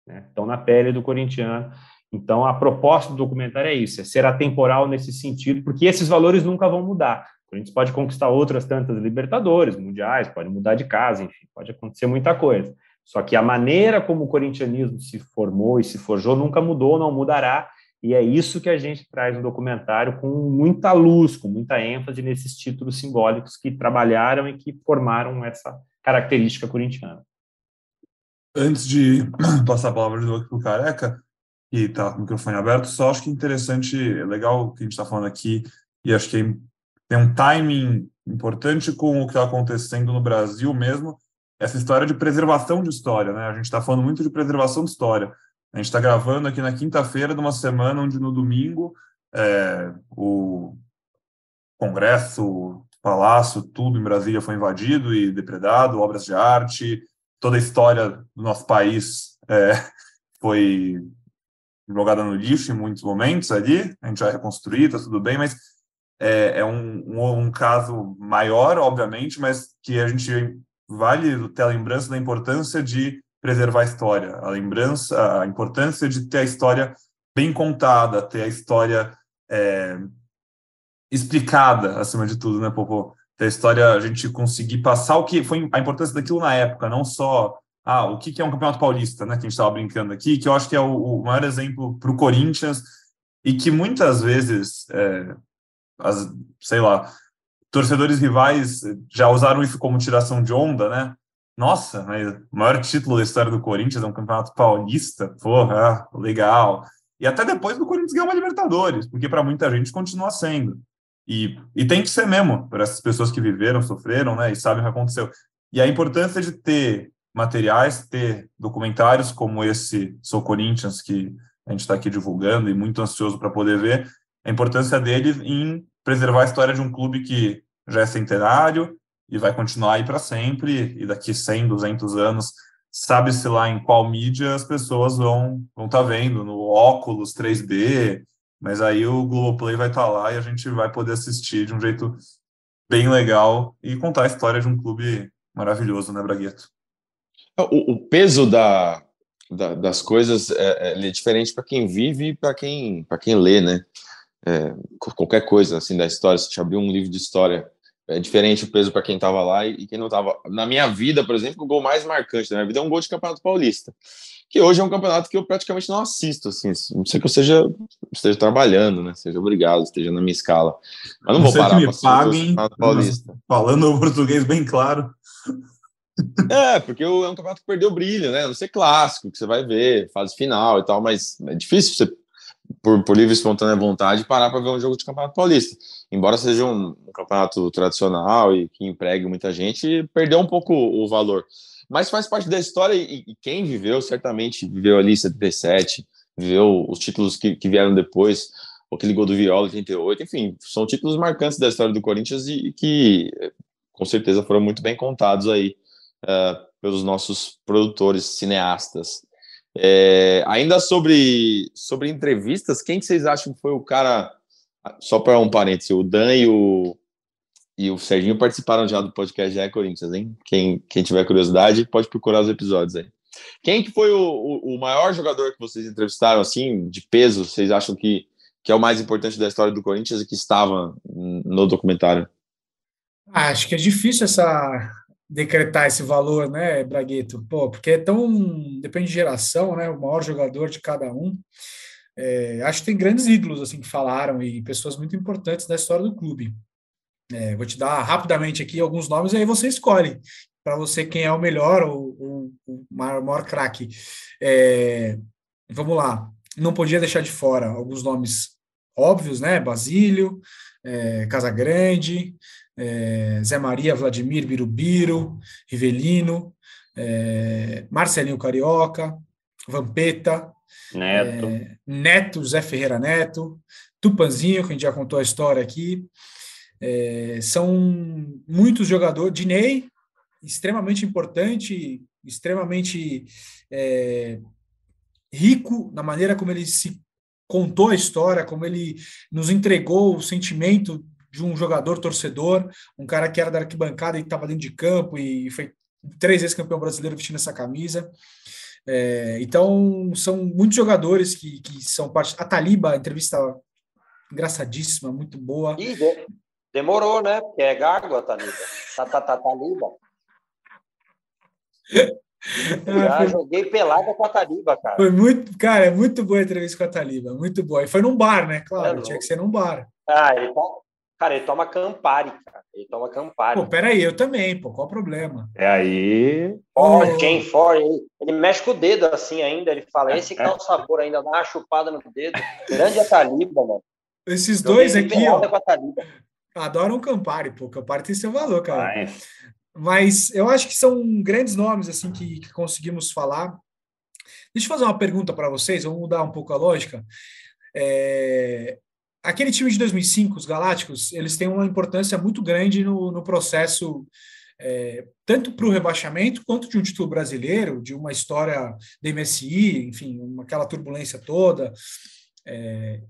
né? estão na pele do corintiano. Então, a proposta do documentário é isso, é ser atemporal nesse sentido, porque esses valores nunca vão mudar. A gente pode conquistar outras tantas Libertadores, Mundiais, pode mudar de casa, enfim, pode acontecer muita coisa. Só que a maneira como o corintianismo se formou e se forjou nunca mudou, não mudará, e é isso que a gente traz no documentário com muita luz, com muita ênfase nesses títulos simbólicos que trabalharam e que formaram essa característica corintiana. Antes de passar a palavra de novo para o Careca, que está com o microfone aberto, só acho que é interessante, é legal o que a gente está falando aqui, e acho que tem um timing importante com o que está acontecendo no Brasil mesmo, essa história de preservação de história, né? A gente está falando muito de preservação de história. A gente está gravando aqui na quinta-feira de uma semana onde no domingo é, o Congresso, o Palácio, tudo em Brasília foi invadido e depredado, obras de arte, toda a história do nosso país é, foi jogada no lixo em muitos momentos ali. A gente vai reconstruir, está tudo bem, mas é, é um, um, um, caso maior, obviamente, mas que a gente vale ter a lembrança da importância de preservar a história, a lembrança, a importância de ter a história bem contada, ter a história é, explicada, acima de tudo, né, Popô? Ter a história, a gente conseguir passar o que foi a importância daquilo na época, não só ah, o que, que é um campeonato paulista, né, que a gente estava brincando aqui, que eu acho que é o, o maior exemplo para o Corinthians e que muitas vezes, é, as, sei lá, torcedores rivais já usaram isso como tiração de onda, né? nossa, mas o maior título da história do Corinthians é um campeonato paulista, porra, legal. E até depois do Corinthians ganhar uma Libertadores, porque para muita gente continua sendo. E, e tem que ser mesmo, para essas pessoas que viveram, sofreram, né, e sabem o que aconteceu. E a importância de ter materiais, ter documentários como esse Sou Corinthians, que a gente está aqui divulgando e muito ansioso para poder ver, a importância dele em preservar a história de um clube que já é centenário, e vai continuar aí para sempre, e daqui 100, 200 anos, sabe-se lá em qual mídia as pessoas vão vão estar tá vendo, no óculos 3D, mas aí o Globoplay vai estar tá lá e a gente vai poder assistir de um jeito bem legal e contar a história de um clube maravilhoso, né, Bragueto? O, o peso da, da, das coisas é, é, é diferente para quem vive e para quem, quem lê, né? É, qualquer coisa assim da história, se te abrir um livro de história é diferente o peso para quem estava lá e, quem não estava. Na minha vida, por exemplo, o gol mais marcante da minha vida é um gol de Campeonato Paulista, que hoje é um campeonato que eu praticamente não assisto, assim, não sei que eu seja esteja trabalhando, né? Seja obrigado, esteja na minha escala. Mas não, não vou parar para paguem, Paulista. Falando o português bem claro. É, porque é um campeonato que perdeu brilho, né? Não ser clássico, que você vai ver, fase final e tal, mas é difícil você por, por livre e espontânea vontade, parar para ver um jogo de Campeonato Paulista. Embora seja um, um, campeonato tradicional e que empregue muita gente, perdeu um pouco o valor. Mas faz parte da história e, e quem viveu, certamente viveu ali 77, viveu os títulos que, que vieram depois, aquele gol do Viola 88, enfim, são títulos marcantes da história do Corinthians e, e que com certeza foram muito bem contados aí uh, pelos nossos produtores, cineastas. É, ainda sobre, sobre entrevistas, quem que vocês acham que foi o cara? Só para um parênteses, o Dan e o, e o Serginho participaram já do podcast Já Corinthians, hein? Quem, quem tiver curiosidade pode procurar os episódios aí. Quem que foi o, o, o, maior jogador que vocês entrevistaram, assim, de peso, vocês acham que, que é o mais importante da história do Corinthians e que estava no documentário? Ah, acho que é difícil essa, decretar esse valor, né, Bragueto? Pô, porque é tão. depende de geração, né? O maior jogador de cada um. É, acho que tem grandes ídolos assim que falaram e pessoas muito importantes da história do clube. É, vou te dar rapidamente aqui alguns nomes, aí você escolhe para você quem é o melhor ou, ou o maior, maior craque. É, vamos lá, não podia deixar de fora alguns nomes óbvios, né? Basílio, é, Casagrande, é, Zé Maria, Vladimir Birubiru, Rivelino, é, Marcelinho Carioca, Vampeta, Neto. É, Neto, Zé Ferreira Neto, Tupanzinho, que a gente já contou a história aqui. É, são muitos jogadores. Dinei, extremamente importante, extremamente é, rico na maneira como ele se contou a história, como ele nos entregou o sentimento de um jogador torcedor, um cara que era da arquibancada e estava dentro de campo e foi três vezes campeão brasileiro vestindo essa camisa. É, então, são muitos jogadores que, que são parte. A Taliba, entrevista engraçadíssima, muito boa. Ih, demorou, né? Porque é gago a Taliba. Tá, tá, tá, Taliba. Já foi... joguei pelada com a Taliba, cara. Foi muito, cara, é muito boa a entrevista com a Taliba, muito boa. E foi num bar, né? Claro, é tinha que ser num bar. Ah, ele tá... Cara, ele toma Campari, cara. Ele toma Campari. Pô, peraí, eu também, pô, qual o problema? É aí. Ó, oh, Jane Ford, ele, ele, mexe com o dedo assim ainda, ele fala, esse que tá o sabor ainda, dá uma chupada no dedo. Grande a Taliba, mano. Esses dois aqui, ó. Adoram Campari, pô. Campari tem seu valor, cara. Ai. Mas eu acho que são grandes nomes assim que, que conseguimos falar. Deixa eu fazer uma pergunta para vocês, vamos mudar um pouco a lógica. É, aquele time de 2005, os Galácticos, eles têm uma importância muito grande no, no processo, é, tanto para o rebaixamento quanto de um título brasileiro, de uma história da MSI, enfim, uma, aquela turbulência toda. É,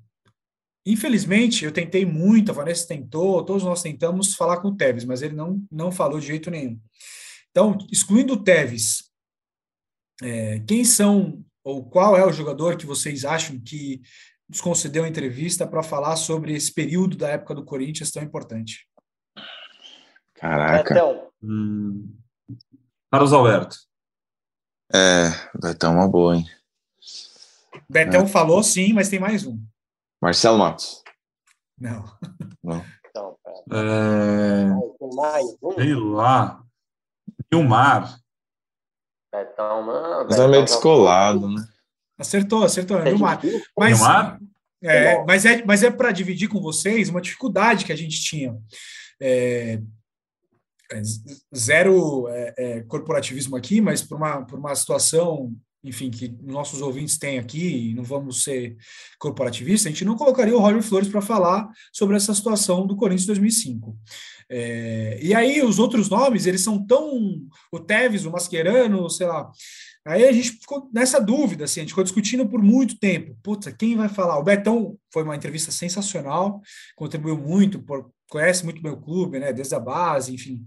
Infelizmente, eu tentei muito, a Vanessa tentou, todos nós tentamos falar com o Tevez, mas ele não, não falou de jeito nenhum. Então, excluindo o Tevez, é, quem são ou qual é o jogador que vocês acham que nos concedeu a entrevista para falar sobre esse período da época do Corinthians tão importante? Caraca. Betão. Hum. Carlos Alberto. É, Betão é uma boa, hein? Betão é. falou sim, mas tem mais um. Marcelo Matos. Não. Não. Então, é... Sei lá. Gilmar. Betão, mano. Mas é meio descolado, né? Acertou, acertou. É Gilmar. Mas, É, mas é, mas é para dividir com vocês uma dificuldade que a gente tinha. É, é zero é, é, corporativismo aqui, mas por uma, por uma situação enfim, que nossos ouvintes têm aqui, e não vamos ser corporativistas, a gente não colocaria o Roger Flores para falar sobre essa situação do Corinthians 2005. É, e aí os outros nomes, eles são tão... O Tevez, o Mascherano, sei lá... Aí a gente ficou nessa dúvida, assim, a gente ficou discutindo por muito tempo. Puta, quem vai falar? O Betão foi uma entrevista sensacional, contribuiu muito, por, conhece muito meu clube, né, desde a base, enfim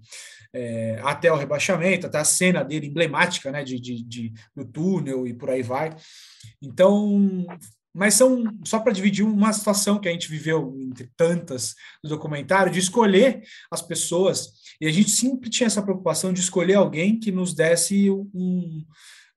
é, até o rebaixamento, até a cena dele emblemática, né, de, de, de do túnel e por aí vai. Então, mas são só para dividir uma situação que a gente viveu entre tantas no documentário, de escolher as pessoas, e a gente sempre tinha essa preocupação de escolher alguém que nos desse um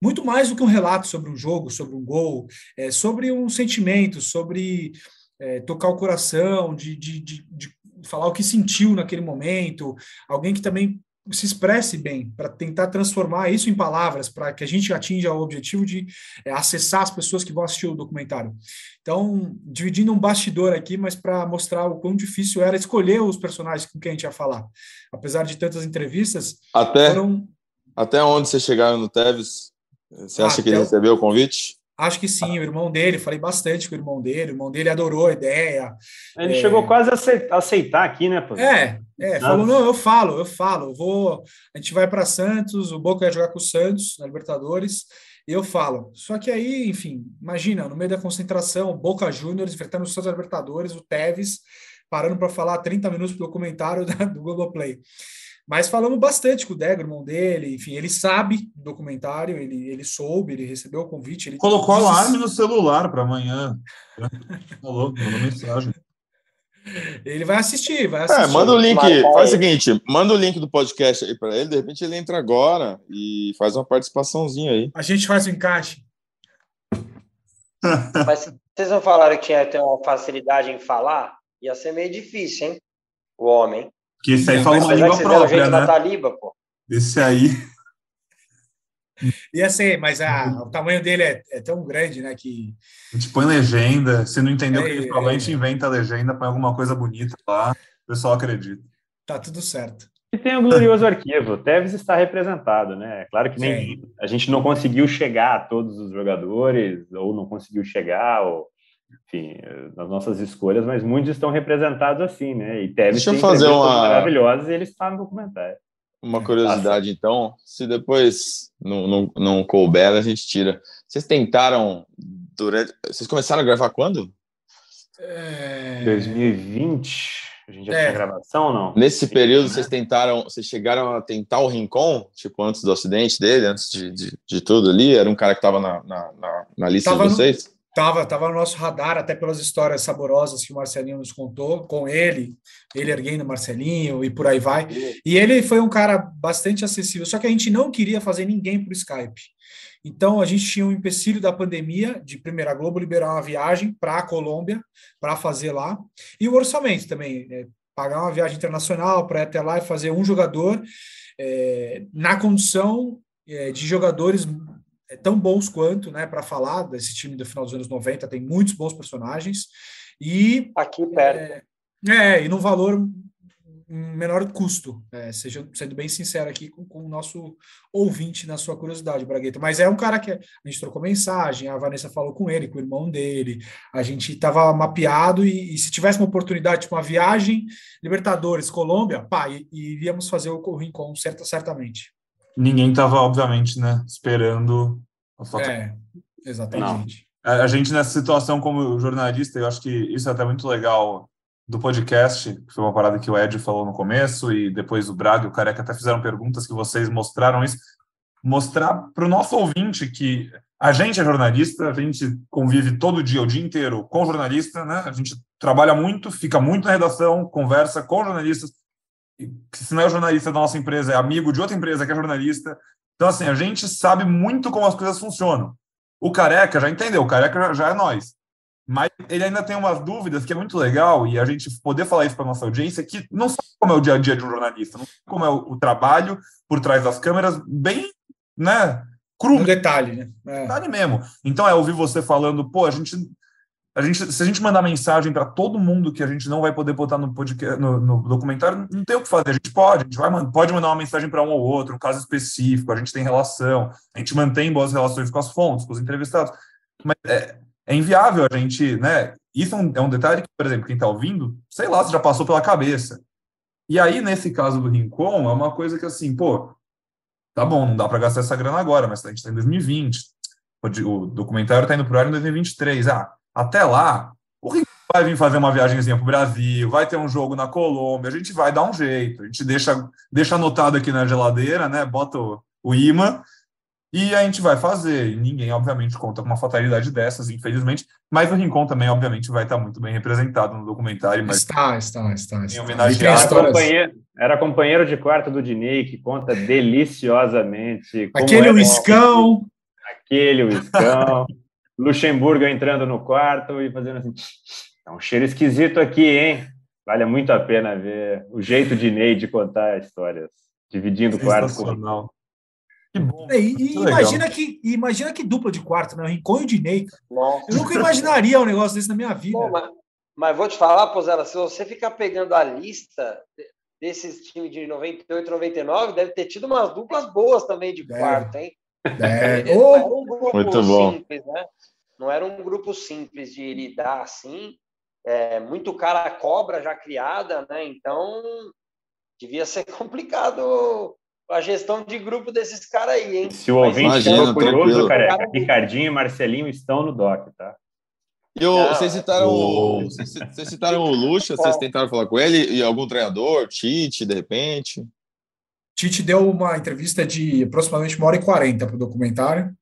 muito mais do que um relato sobre um jogo, sobre um gol, é, sobre um sentimento, sobre é, tocar o coração, de, de, de, de falar o que sentiu naquele momento, alguém que também se expresse bem, para tentar transformar isso em palavras, para que a gente atinja o objetivo de é, acessar as pessoas que vão assistir o documentário. Então, dividindo um bastidor aqui, mas para mostrar o quão difícil era escolher os personagens com quem a gente ia falar. Apesar de tantas entrevistas. Até, foram... até onde você chegaram no Tevez? Você acha ah, que ele recebeu o convite? Acho que sim, o irmão dele, falei bastante com o irmão dele, o irmão dele adorou a ideia. Ele é... chegou quase a aceitar aqui, né? Pô? É, é, falou, não, eu falo, eu falo, eu vou, a gente vai para Santos, o Boca vai jogar com o Santos na Libertadores, e eu falo. Só que aí, enfim, imagina, no meio da concentração, Boca Juniors enfrentando os Santos Libertadores, o Tevez parando para falar 30 minutos do documentário do Google Play. Mas falamos bastante com o irmão dele, enfim, ele sabe do documentário, ele, ele soube, ele recebeu o convite. Ele Colocou disse... alarme no celular para amanhã. Falou, mandou mensagem. Ele vai assistir, vai assistir. É, manda o link, faz o seguinte, manda o link do podcast aí para ele, de repente ele entra agora e faz uma participaçãozinha aí. A gente faz o encaixe. Mas vocês não falaram que tinha ter uma facilidade em falar? Ia ser meio difícil, hein? O homem. Que esse aí fala uma língua própria, né? Taliba, pô. Esse aí. Ia ser, mas a, o tamanho dele é, é, tão grande, né? Que. A gente põe legenda. Se não entendeu, é, provavelmente é, inventa a legenda, põe alguma coisa bonita lá, o pessoal acredita. Tá tudo certo. E tem o glorioso arquivo. O Tevez está representado, né? Claro que nem Sim. a gente não conseguiu chegar a todos os jogadores, ou não conseguiu chegar, ou enfim, nas nossas escolhas, mas muitos estão representados assim, né? E Tevez Deixa eu fazer uma maravilhosas e ele está no documentário. Uma curiosidade, então, se depois não, não, não couber, a gente tira. Vocês tentaram durante. Vocês começaram a gravar quando? É... 2020. A gente já é. tinha gravação ou não? Nesse Sim, período, né? vocês tentaram, vocês chegaram a tentar o Rincon, tipo, antes do acidente dele, antes de, de, de tudo ali? Era um cara que estava na, na, na, na, lista tava de vocês? No, tava, tava no nosso radar, até pelas histórias saborosas que o Marcelinho nos contou, com ele, ele erguendo o Marcelinho e por aí vai. E ele foi um cara bastante acessível, só que a gente não queria fazer ninguém por Skype. Então, a gente tinha um empecilho da pandemia, de primeira Globo liberar uma viagem para a Colômbia, para fazer lá, e o orçamento também, é, pagar uma viagem internacional para ir até lá e fazer um jogador é, na condição é, de jogadores tão bons quanto, né, para falar desse time do final dos anos 90, tem muitos bons personagens, e... Aqui perto. É, é e no valor menor custo, é, seja, sendo bem sincero aqui com, com, o nosso ouvinte na sua curiosidade, Bragueta. Mas é um cara que a gente trocou mensagem, a Vanessa falou com ele, com o irmão dele, a gente estava mapeado e, e, se tivesse uma oportunidade, tipo uma viagem, Libertadores, Colômbia, pá, iríamos fazer o Rincon, certa, certamente. Ninguém estava, obviamente, né, esperando a foto. É, exatamente. Não. A gente, nessa situação como jornalista, eu acho que isso é até muito legal do podcast, que foi uma parada que o Ed falou no começo, e depois o Braga e o Careca até fizeram perguntas que vocês mostraram isso. Mostrar para o nosso ouvinte que a gente é jornalista, a gente convive todo dia, o dia inteiro com jornalista, né? A gente trabalha muito, fica muito na redação, conversa com jornalistas. Se não é o jornalista da nossa empresa, é amigo de outra empresa que é jornalista. Então, assim, a gente sabe muito como as coisas funcionam. O Careca já entendeu, o Careca já, já é nós. Mas ele ainda tem umas dúvidas que é muito legal e a gente poder falar isso para nossa audiência, que não sabe como é o dia a dia de um jornalista, não sabe como é o, o trabalho por trás das câmeras, bem, né, cru. Um detalhe, né? É. Detalhe mesmo. Então é ouvir você falando, pô, a gente a gente, se a gente mandar mensagem para todo mundo que a gente não vai poder botar no, podcast, no, no, documentário, não tem o que fazer. A gente pode, a gente vai, pode mandar uma mensagem para um ou outro, um caso específico, a gente tem relação, a gente mantém boas relações com as fontes, com os entrevistados. Mas é, é inviável a gente, né? Isso é um, é um detalhe que, por exemplo, quem está ouvindo, sei lá se já passou pela cabeça. E aí, nesse caso do Rincon, é uma coisa que assim, pô, tá bom, não dá para gastar essa grana agora, mas a gente está em 2020. O documentário está indo para o ar em 2023. Ah, até lá, o Rincon vai vir fazer uma viagemzinha para o Brasil, vai ter um jogo na Colômbia, a gente vai dar um jeito. A gente deixa, deixa anotado aqui na geladeira, né? Bota o, o imã e a gente vai fazer. E ninguém, obviamente, conta com uma fatalidade dessas, infelizmente. Mas o Rincon também, obviamente, vai estar muito bem representado no documentário. Mas está, está, está. está. Era, companheiro, era companheiro de quarto do Dinei, que conta deliciosamente. Aquele uiscão. Aquele uiscão. Luxemburgo entrando no quarto e fazendo assim. É um cheiro esquisito aqui, hein? Vale muito a pena ver o jeito de Ney de contar histórias, dividindo o quarto com que bom. É, e, e imagina, que, imagina que dupla de quarto, né? Rincon e o Dinei. Eu nunca imaginaria um negócio desse na minha vida. Bom, mas, mas, vou te falar, Pozela, se você ficar pegando a lista desses times de 98, 99, deve ter tido umas duplas boas também de quarto, hein? É. Não era um grupo Muito bom. simples, né? Não era um grupo simples de lidar assim. É, muito cara cobra já criada, né? Então devia ser complicado a gestão de grupo desses caras aí, hein? Se o ouvinte for curioso, cara, Ricardinho e Marcelinho estão no DOC, tá? E o, Não, vocês, citaram o, vocês, vocês citaram o Lucha, vocês tentaram falar com ele? E algum treinador? Tite, de repente? Tite deu uma entrevista de aproximadamente uma hora e quarenta para o documentário.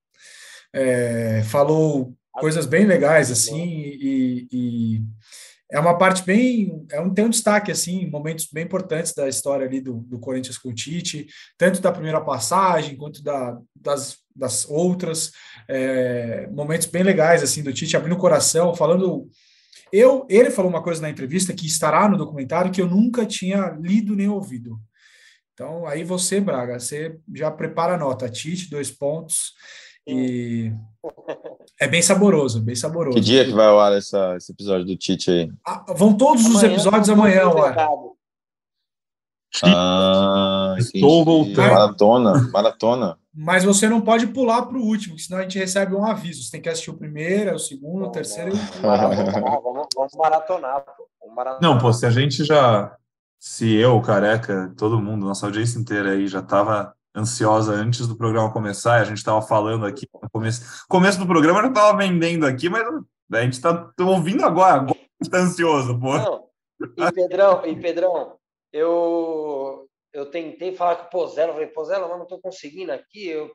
É, falou coisas bem legais, assim, e, e é uma parte bem. É um, tem um destaque, assim, momentos bem importantes da história ali do, do Corinthians com o Tite, tanto da primeira passagem quanto da, das, das outras. É, momentos bem legais, assim, do Tite abrindo o coração, falando. Eu, ele falou uma coisa na entrevista que estará no documentário que eu nunca tinha lido nem ouvido. Então, aí você, Braga, você já prepara a nota. Tite, dois pontos. E é bem saboroso, bem saboroso. Que dia que vai ao ar essa, esse episódio do Tite aí? Ah, vão todos amanhã, os episódios amanhã ao ar. Ah, Estou voltando. Maratona, maratona. Mas você não pode pular para o último, senão a gente recebe um aviso. Você tem que assistir o primeiro, o segundo, o terceiro. Vamos, vamos maratonar. Vamos maratonar. Não, pô, se a gente já. Se eu, careca, todo mundo, nossa audiência inteira aí já estava ansiosa antes do programa começar, a gente estava falando aqui no começo, começo do programa, eu já estava vendendo aqui, mas a gente está ouvindo agora, agora está ansioso, pô. Não, E Pedrão, e Pedrão, eu, eu tentei falar com o Pozella, falei, Pozella, mas não estou conseguindo aqui, eu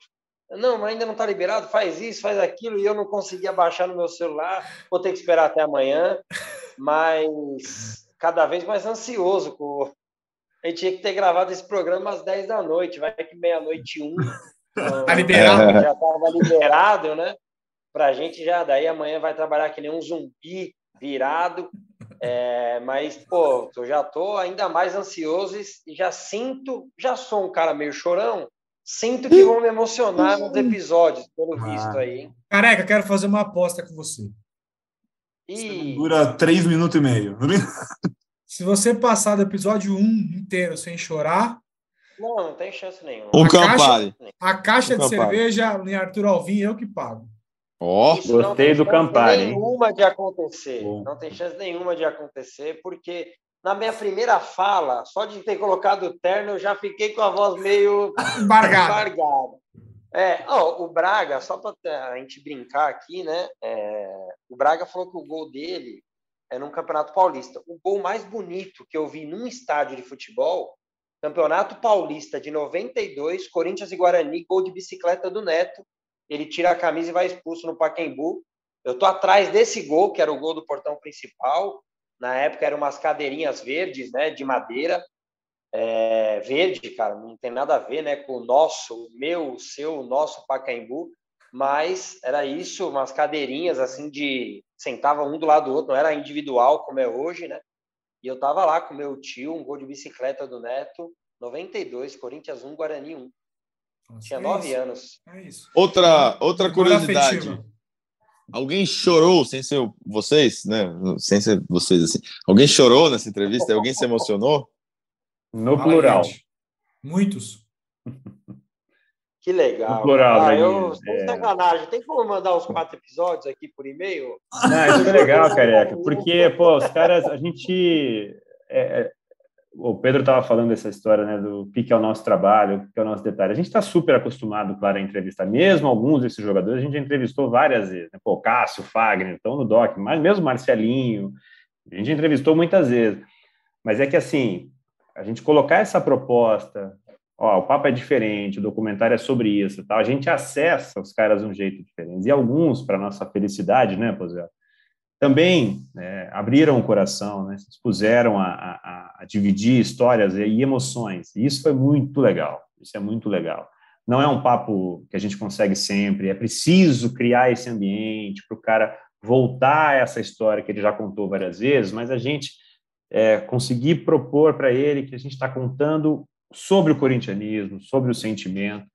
não, mas ainda não está liberado, faz isso, faz aquilo, e eu não conseguia baixar no meu celular, vou ter que esperar até amanhã, mas cada vez mais ansioso. Com... A gente tinha que ter gravado esse programa às 10 da noite, vai que meia-noite um. Tá liberado? Já estava liberado, né? Para a gente já, daí amanhã vai trabalhar que nem um zumbi virado. É, mas, pô, eu já tô ainda mais ansioso e já sinto, já sou um cara meio chorão, Sinto que vão me emocionar nos episódios, pelo ah. visto aí. Hein? Careca, quero fazer uma aposta com você. E... Dura três minutos e meio. Se você passar do episódio 1 inteiro sem chorar. Não, não tem chance nenhuma. Um a Campari. Caixa, a caixa de cerveja em Arthur Alvim, eu que pago. Ó, oh, gostei do Campari. Não tem nenhuma de acontecer. Não tem chance nenhuma de acontecer, porque na minha primeira fala, só de ter colocado o terno, eu já fiquei com a voz meio embargada. embargada. É, ó, o Braga, só para a gente brincar aqui, né? É, o Braga falou que o gol dele é num Campeonato Paulista. O gol mais bonito que eu vi num estádio de futebol, Campeonato Paulista de 92, Corinthians e Guarani, gol de bicicleta do Neto. Ele tira a camisa e vai expulso no Pacaembu. Eu tô atrás desse gol, que era o gol do portão principal. Na época eram umas cadeirinhas verdes, né, de madeira. É, verde, cara, não tem nada a ver, né, com o nosso, meu, seu, nosso Pacaembu, mas era isso, umas cadeirinhas assim de sentava um do lado do outro, não era individual como é hoje, né? E eu tava lá com meu tio, um gol de bicicleta do Neto, 92, Corinthians 1, Guarani 1. Nossa, Tinha é nove isso. anos. É isso. Outra, outra curiosidade. Alguém chorou, sem ser vocês, né? Sem ser vocês, assim. Alguém chorou nessa entrevista? Alguém se emocionou? No plural. Muitos. Que legal. No plural, ah, eu, é... sacanagem. Tem como mandar os quatro episódios aqui por e-mail? Não, isso é legal, careca. Porque, pô, os caras, a gente. É, é o Pedro estava falando dessa história, né, do que é o nosso trabalho, o que é o nosso detalhe. A gente está super acostumado, claro, a entrevistar. Mesmo alguns desses jogadores, a gente já entrevistou várias vezes. Né? Pô, Cássio, Fagner, estão no DOC, mas mesmo Marcelinho, a gente entrevistou muitas vezes. Mas é que, assim, a gente colocar essa proposta, ó, o papo é diferente, o documentário é sobre isso, tal, a gente acessa os caras de um jeito diferente. E alguns, para nossa felicidade, né, Pozé? também é, abriram o coração, né, se expuseram a, a, a, dividir histórias e emoções. E isso foi muito legal. Isso é muito legal. Não é um papo que a gente consegue sempre. É preciso criar esse ambiente para o cara voltar a essa história que ele já contou várias vezes, mas a gente é, conseguir propor para ele que a gente está contando sobre o corintianismo, sobre o sentimento.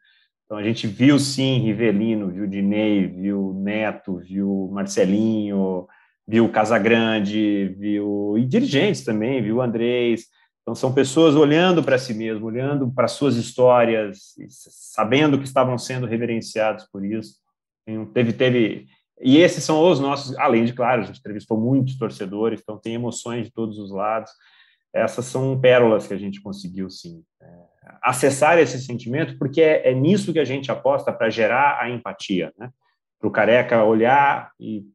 Então a gente viu sim Rivelino, viu Dinei, viu Neto, viu Marcelinho, viu Casagrande, viu e dirigentes também, viu Andrés. Então são pessoas olhando para si mesmo, olhando para suas histórias, sabendo que estavam sendo reverenciados por isso. Teve teve e esses são os nossos, além de claro, a gente entrevistou muitos torcedores, então tem emoções de todos os lados. Essas são pérolas que a gente conseguiu sim é, acessar esse sentimento, porque é, é nisso que a gente aposta para gerar a empatia, né? Para o careca olhar e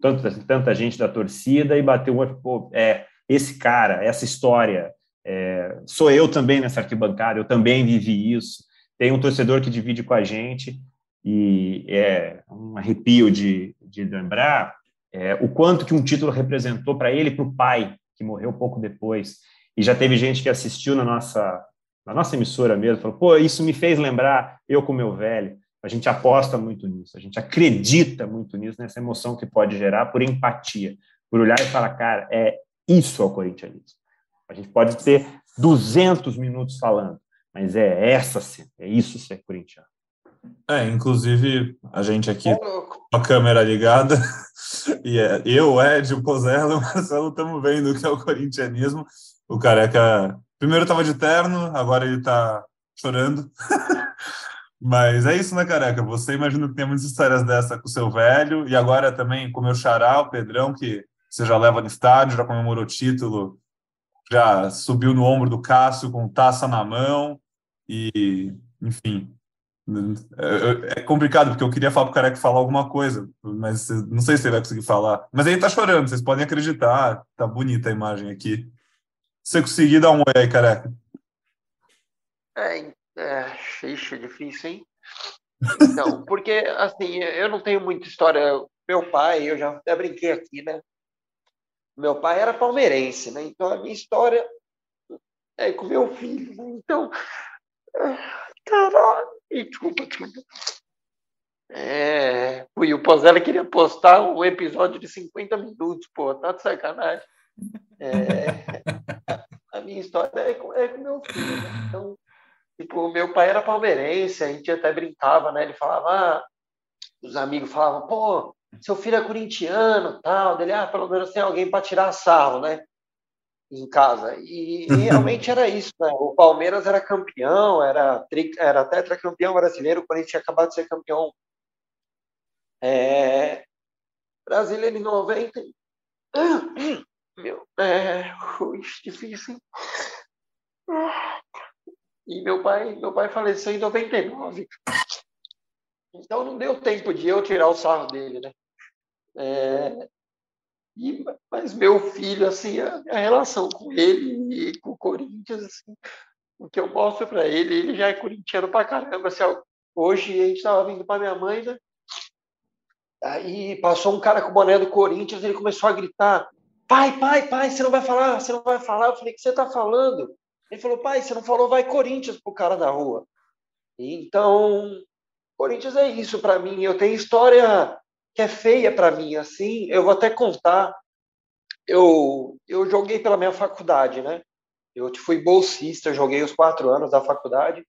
tanta, tanta gente da torcida e bater o olho, pô, é, esse cara, essa história, é, sou eu também nessa arquibancada, eu também vivi isso. Tem um torcedor que divide com a gente e é um arrepio de, de lembrar é, o quanto que um título representou para ele e para o pai, que morreu pouco depois. E já teve gente que assistiu na nossa, na nossa emissora mesmo, falou, pô, isso me fez lembrar eu com meu velho. A gente aposta muito nisso, a gente acredita muito nisso, nessa emoção que pode gerar por empatia, por olhar e falar, cara, é isso é o corintianismo. A gente pode ter 200 minutos falando, mas é essa cena, é isso ser corintiano. É, inclusive a gente aqui com a câmera ligada e é, eu, Ed, o Pozella e o Marcelo estamos vendo o que é o corintianismo. O careca primeiro estava de terno, agora ele está chorando. Mas é isso, né, careca? Você imagina que tem muitas histórias dessa com o seu velho, e agora também com o meu xará, o Pedrão, que você já leva no estádio, já comemorou o título, já subiu no ombro do Cássio com taça na mão, e, enfim, É, é complicado, porque eu queria falar pro Careca falar alguma coisa, mas não sei se ele vai conseguir falar. Mas ele tá chorando, vocês podem acreditar. Tá bonita a imagem aqui. Você conseguir, dar um oi aí, Careca. É, é, ixi, difícil, hein? Não, porque, assim, eu não tenho muita história. Meu pai, eu já até brinquei aqui, né? Meu pai era palmeirense, né? Então a minha história é com meu filho, né? Então, caralho, desculpa, desculpa. É, e o Pozella queria postar um episódio de 50 minutos, pô, tá de sacanagem. É, a minha história é com, é com meu filho, né? Então, tipo, meu pai era palmeirense, a gente até brincava, né? Ele falava, ah, os amigos falavam, pô, seu filho é corintiano, tal, dele, ah, pelo menos tem alguém para tirar sarro, né? Em casa. E, e realmente era isso, né? O Palmeiras era campeão, era, tri, era tetracampeão brasileiro, o Corinthians tinha acabado de ser campeão é, brasileiro em 90. Meu, é, difícil. E meu pai, meu pai faleceu em 99. Então não deu tempo de eu tirar o sarro dele, né? É, e, mas meu filho, assim, a, a, relação com ele e com o Corinthians, assim, o que eu mostro para ele, ele já é corintiano pra caramba. Assim, hoje a gente estava vindo para minha mãe, né? Aí passou um cara com o boné do Corinthians, ele começou a gritar: pai, pai, pai, você não vai falar, você não vai falar. Eu falei: o que você está falando? Ele falou: pai, você não falou, vai Corinthians pro cara da rua. Então, Corinthians é isso para mim. Eu tenho história que é feia para mim, assim, eu vou até contar. Eu, eu joguei pela minha faculdade, né? Eu fui bolsista, joguei os quatro anos da faculdade.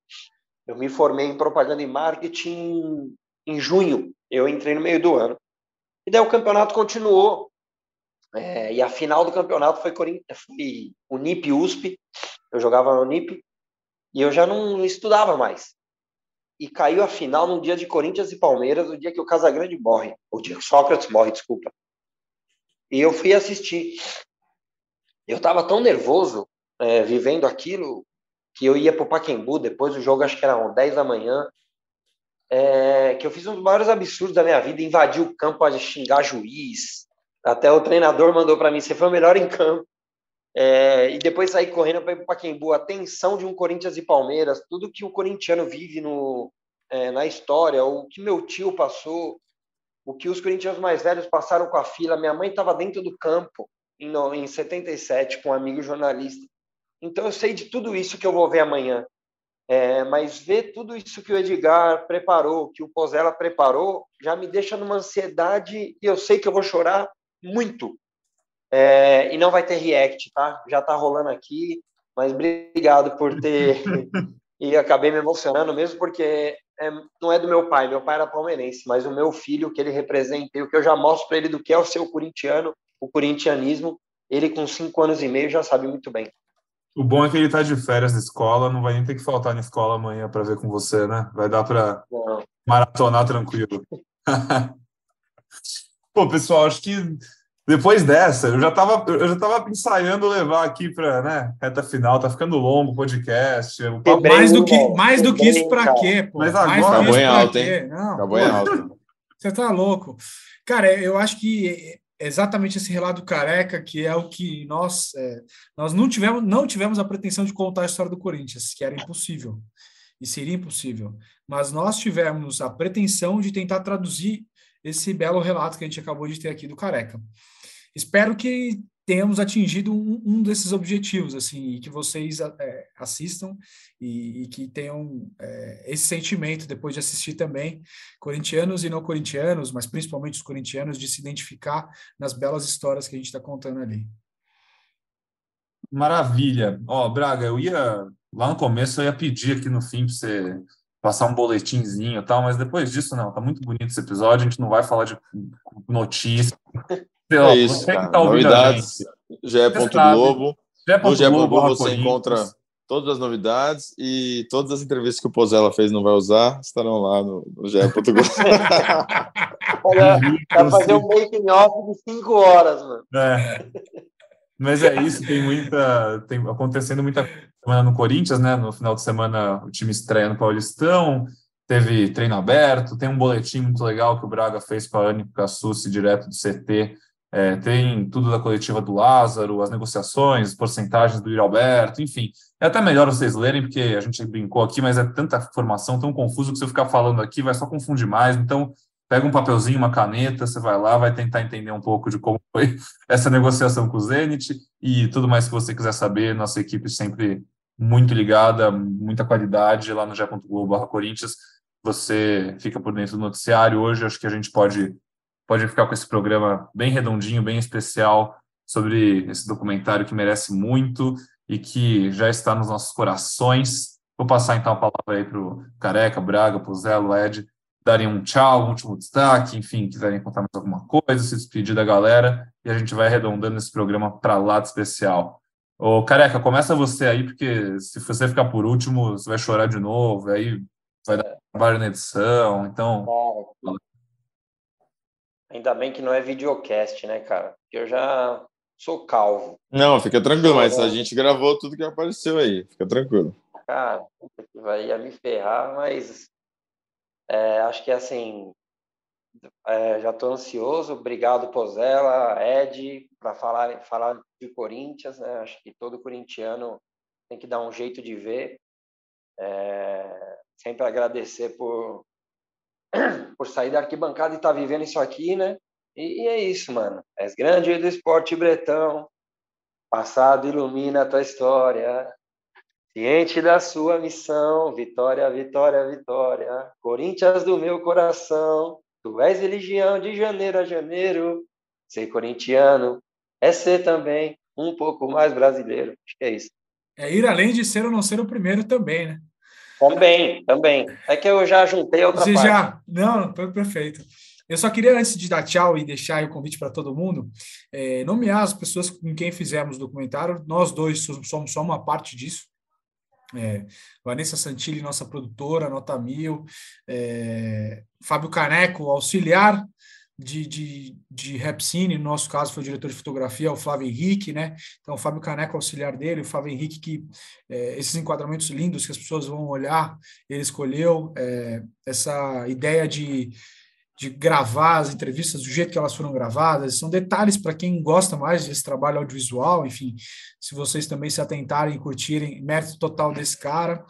Eu me formei em propaganda e marketing em junho. Eu entrei no meio do ano. E daí o campeonato continuou. É, e a final do campeonato foi, Corinthians, foi Unip USP. Eu jogava no Unip. E eu já não estudava mais e caiu a final num dia de Corinthians e Palmeiras, o dia que o Casagrande morre, o dia que Sócrates morre, desculpa. E eu fui assistir. Eu estava tão nervoso é, vivendo aquilo que eu ia para o Paquembu depois do jogo, acho que era 10 da manhã, é, que eu fiz um dos maiores absurdos da minha vida, invadi o campo a xingar juiz. Até o treinador mandou para mim: você foi o melhor em campo. É, e depois sair correndo para o Pacaembu, a tensão de um Corinthians e Palmeiras, tudo que o corintiano vive no, é, na história, o que meu tio passou, o que os corintianos mais velhos passaram com a fila. Minha mãe estava dentro do campo em, em 77 com um amigo jornalista. Então eu sei de tudo isso que eu vou ver amanhã. É, mas ver tudo isso que o Edgar preparou, que o Pozella preparou, já me deixa numa ansiedade e eu sei que eu vou chorar muito é, e não vai ter react, tá? Já tá rolando aqui, mas obrigado por ter. e acabei me emocionando mesmo, porque é, não é do meu pai, meu pai era palmeirense, mas o meu filho, que ele representa, e o que eu já mostro para ele do que é o seu corintiano, o corintianismo, ele com cinco anos e meio já sabe muito bem. O bom é que ele tá de férias na escola, não vai nem ter que faltar na escola amanhã para ver com você, né? Vai dar para maratonar tranquilo. Pô, pessoal, acho que depois dessa, eu já estava eu já tava ensaiando levar aqui para né, reta final, tá ficando longo o podcast. O papo... mais, do que, mais do que isso para quê, pô? Mas agora acabou em alta, hein? Não, acabou em alta. Você tá louco. Cara, eu acho que exatamente esse relato careca que é o que nós é, nós não tivemos não tivemos a pretensão de contar a história do Corinthians, que era impossível. E seria impossível. Mas nós tivemos a pretensão de tentar traduzir esse belo relato que a gente acabou de ter aqui do Careca. Espero que tenhamos atingido um, um desses objetivos, assim, e que vocês é, assistam e, e, que tenham é, esse sentimento depois de assistir também, corintianos e não corintianos, mas principalmente os corintianos, de se identificar nas belas histórias que a gente está contando ali. Maravilha. Ó, Braga, eu ia lá no começo eu ia pedir aqui no fim para você passar um boletinzinho e tal, mas depois disso, não, tá muito bonito esse episódio, a gente não vai falar de notícia. Pelo, é isso, cara. Tá Novidades, GE. Globo. No GE. Globo você encontra todas as novidades e todas as entrevistas que o Pozella fez não vai usar estarão lá no, no GE. Globo. Olha, vai fazer um making off de cinco horas, mano. É. Mas é isso, tem muita. Tem acontecendo muita semana no Corinthians, né? No final de semana o time estreia no Paulistão. teve treino aberto, tem um boletim muito legal que o Braga fez com a Anne Cassucci direto do CT, é, tem tudo da coletiva do Lázaro, as negociações, porcentagens do Alberto, enfim. É até melhor vocês lerem, porque a gente brincou aqui, mas é tanta informação, tão confuso, que se eu ficar falando aqui vai só confundir mais. Então, pega um papelzinho, uma caneta, você vai lá, vai tentar entender um pouco de como foi essa negociação com o Zenit e tudo mais que você quiser saber. Nossa equipe sempre muito ligada, muita qualidade lá no Globo Corinthians. Você fica por dentro do noticiário. Hoje acho que a gente pode pode ficar com esse programa bem redondinho, bem especial sobre esse documentário que merece muito e que já está nos nossos corações. Vou passar então a palavra aí para o Careca, Braga, para o Zé, o Ed, darem um tchau, um último destaque, enfim, quiserem contar mais alguma coisa, se despedir da galera, e a gente vai arredondando esse programa para lá de especial. Ô, Careca, começa você aí, porque se você ficar por último, você vai chorar de novo, aí vai dar trabalho na edição, então... Ainda bem que não é videocast, né, cara? Porque eu já sou calvo. Não, fica tranquilo, mas a gente gravou tudo que apareceu aí, fica tranquilo. Cara, vai ia me ferrar, mas é, acho que assim, é, já estou ansioso. Obrigado, Pozella, Ed, para falar, falar de Corinthians. Né? Acho que todo corintiano tem que dar um jeito de ver. É, sempre agradecer por, por sair da arquibancada e estar tá vivendo isso aqui, né? E, e é isso, mano. És grande do esporte bretão, passado ilumina a tua história. Ciente da sua missão, vitória, vitória, vitória. Corinthians do meu coração, tu és religião de janeiro a janeiro. Ser corintiano é ser também um pouco mais brasileiro. Acho que é isso. É ir além de ser ou não ser o primeiro também, né? Também, também. É que eu já juntei outra Você parte. já? Não, perfeito. Eu só queria, antes de dar tchau e deixar o convite para todo mundo, é, nomear as pessoas com quem fizemos o documentário. Nós dois somos só uma parte disso. É, Vanessa Santilli, nossa produtora, nota mil. É, Fábio Caneco, auxiliar de, de, de Repsine, no nosso caso foi o diretor de fotografia, o Flávio Henrique, né? Então, o Fábio Caneco, auxiliar dele, o Flávio Henrique, que é, esses enquadramentos lindos que as pessoas vão olhar, ele escolheu é, essa ideia de, de gravar as entrevistas do jeito que elas foram gravadas, são detalhes para quem gosta mais desse trabalho audiovisual, enfim, se vocês também se atentarem curtirem, mérito total desse cara.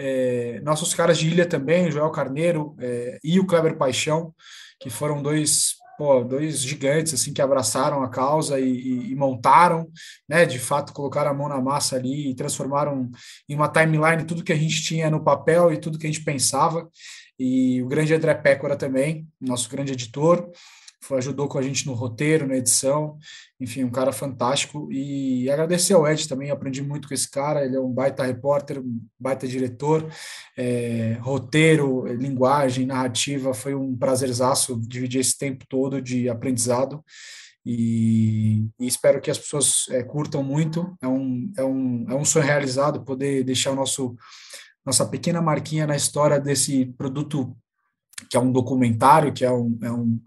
É, nossos caras de ilha também, o Joel Carneiro é, e o Kleber Paixão, que foram dois pô, dois gigantes assim que abraçaram a causa e, e, e, montaram, né? De fato, colocaram a mão na massa ali e transformaram em uma timeline tudo que a gente tinha no papel e tudo que a gente pensava. E o grande André Pécora também, nosso grande editor, foi, ajudou com a gente no roteiro, na edição, enfim, um cara fantástico. E agradecer ao Ed também, aprendi muito com esse cara, ele é um baita repórter, baita diretor, é, roteiro, linguagem, narrativa, foi um prazerzaço dividir esse tempo todo de aprendizado. E, e, espero que as pessoas é, curtam muito. É um, é, um, é um sonho realizado poder deixar o nosso nossa pequena marquinha na história desse produto que é um documentário, que é, um, é, um,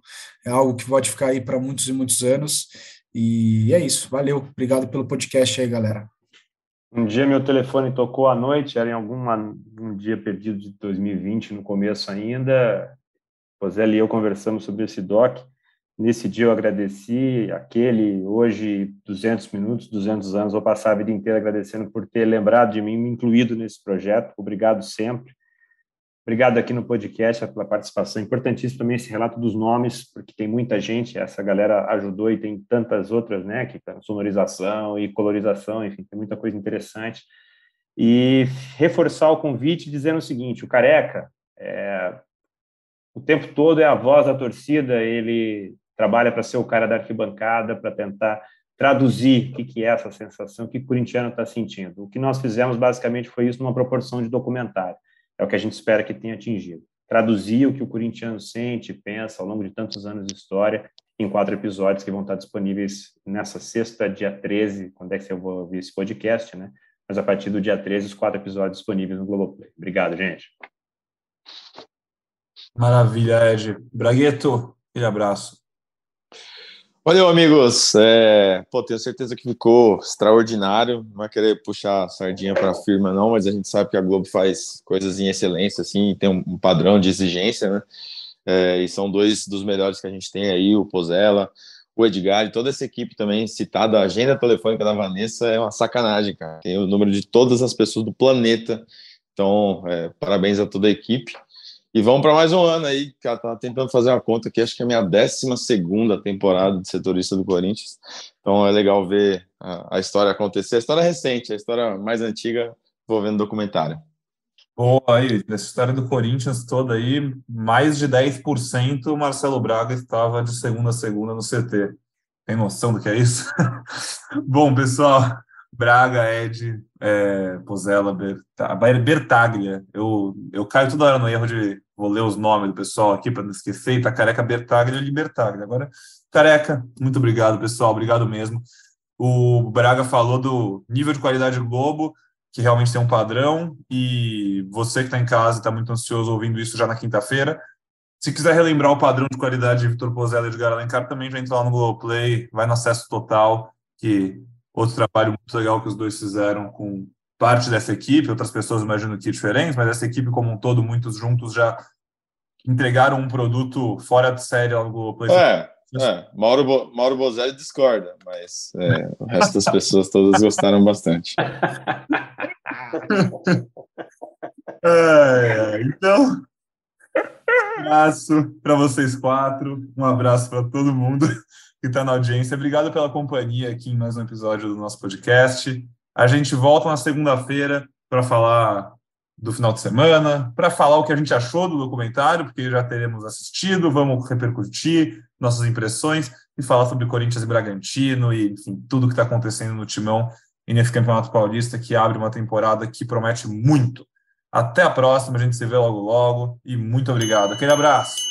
é algo que pode ficar aí para muitos e muitos anos. E é isso. Valeu. Obrigado pelo podcast aí, galera. Um dia meu telefone tocou à noite, era em algum um dia perdido de 2020, no começo ainda. José e eu conversamos sobre esse doc. Nesse dia eu agradeci aquele, hoje 200 minutos, 200 anos, vou passar a vida inteira agradecendo por ter lembrado de mim, me incluído nesse projeto. Obrigado sempre. Obrigado aqui no podcast pela participação. Importantíssimo também esse relato dos nomes, porque tem muita gente, essa galera ajudou e tem tantas outras, né, que sonorização e colorização, enfim, tem muita coisa interessante. E reforçar o convite dizendo o seguinte, o Careca, é, o tempo todo é a voz da torcida, ele trabalha para ser o cara da arquibancada, para tentar traduzir o que, que é essa sensação, que o corintiano está sentindo. O que nós fizemos basicamente foi isso numa proporção de documentário é o que a gente espera que tenha atingido. Traduzir o que o corintiano sente, pensa ao longo de tantos anos de história em quatro episódios que vão estar disponíveis nessa sexta, dia 13, quando é que eu vou ouvir esse podcast, né? Mas a partir do dia 13, os quatro episódios disponíveis no Globoplay. Obrigado, gente. Maravilha, Ed. Bragueto, aquele abraço. Valeu, amigos. É, pô, tenho certeza que ficou extraordinário. Não é querer puxar a sardinha para a firma, não, mas a gente sabe que a Globo faz coisas em excelência, assim, tem um, padrão de exigência, né? É, e são dois dos melhores que a gente tem aí, o Pozella, o Edgar e toda essa equipe também citada. A agenda telefônica da Vanessa é uma sacanagem, cara. Tem o número de todas as pessoas do planeta. Então, é, parabéns a toda a equipe. E vamos para mais um ano aí, cara. Tá tentando fazer uma conta aqui, acho que é a minha 12 temporada de setorista do Corinthians. Então é legal ver a, a, história acontecer. A história recente, a história mais antiga, vou vendo documentário. Boa, aí, nessa história do Corinthians toda aí, mais de 10% o Marcelo Braga estava de segunda a segunda no CT. Tem noção do que é isso? Bom, pessoal, Braga, Ed, é, Pozella, Bertaglia. Eu, eu caio toda hora no erro de vou ler os nomes do pessoal aqui para não esquecer. Tá Careca, Bertaglia e Libertaglia. Agora, Careca, muito obrigado, pessoal. Obrigado mesmo. O Braga falou do nível de qualidade Globo, que realmente tem um padrão. E você que está em casa está muito ansioso ouvindo isso já na quinta-feira. Se quiser relembrar o padrão de qualidade de Vitor Pozella e Edgar Alencar, também já entra lá no Globoplay, vai no acesso total, que outro trabalho muito legal que os dois fizeram com parte dessa equipe, outras pessoas imagino que diferentes, mas essa equipe como um todo, muitos juntos já entregaram um produto fora de série ao Globoplay. É, é. Mauro, Bo, Mauro Bozelli discorda, mas é, o resto das pessoas todas gostaram bastante. é, então, um abraço para vocês quatro, um abraço para todo mundo que está na audiência. Obrigado pela companhia aqui em mais um episódio do nosso podcast. A gente volta na segunda-feira para falar do final de semana, para falar o que a gente achou do documentário, porque já teremos assistido, vamos repercutir nossas impressões e falar sobre Corinthians e Bragantino e, enfim, tudo que está acontecendo no Timão e nesse Campeonato Paulista que abre uma temporada que promete muito. Até a próxima, a gente se vê logo logo e muito obrigado. Aquele abraço!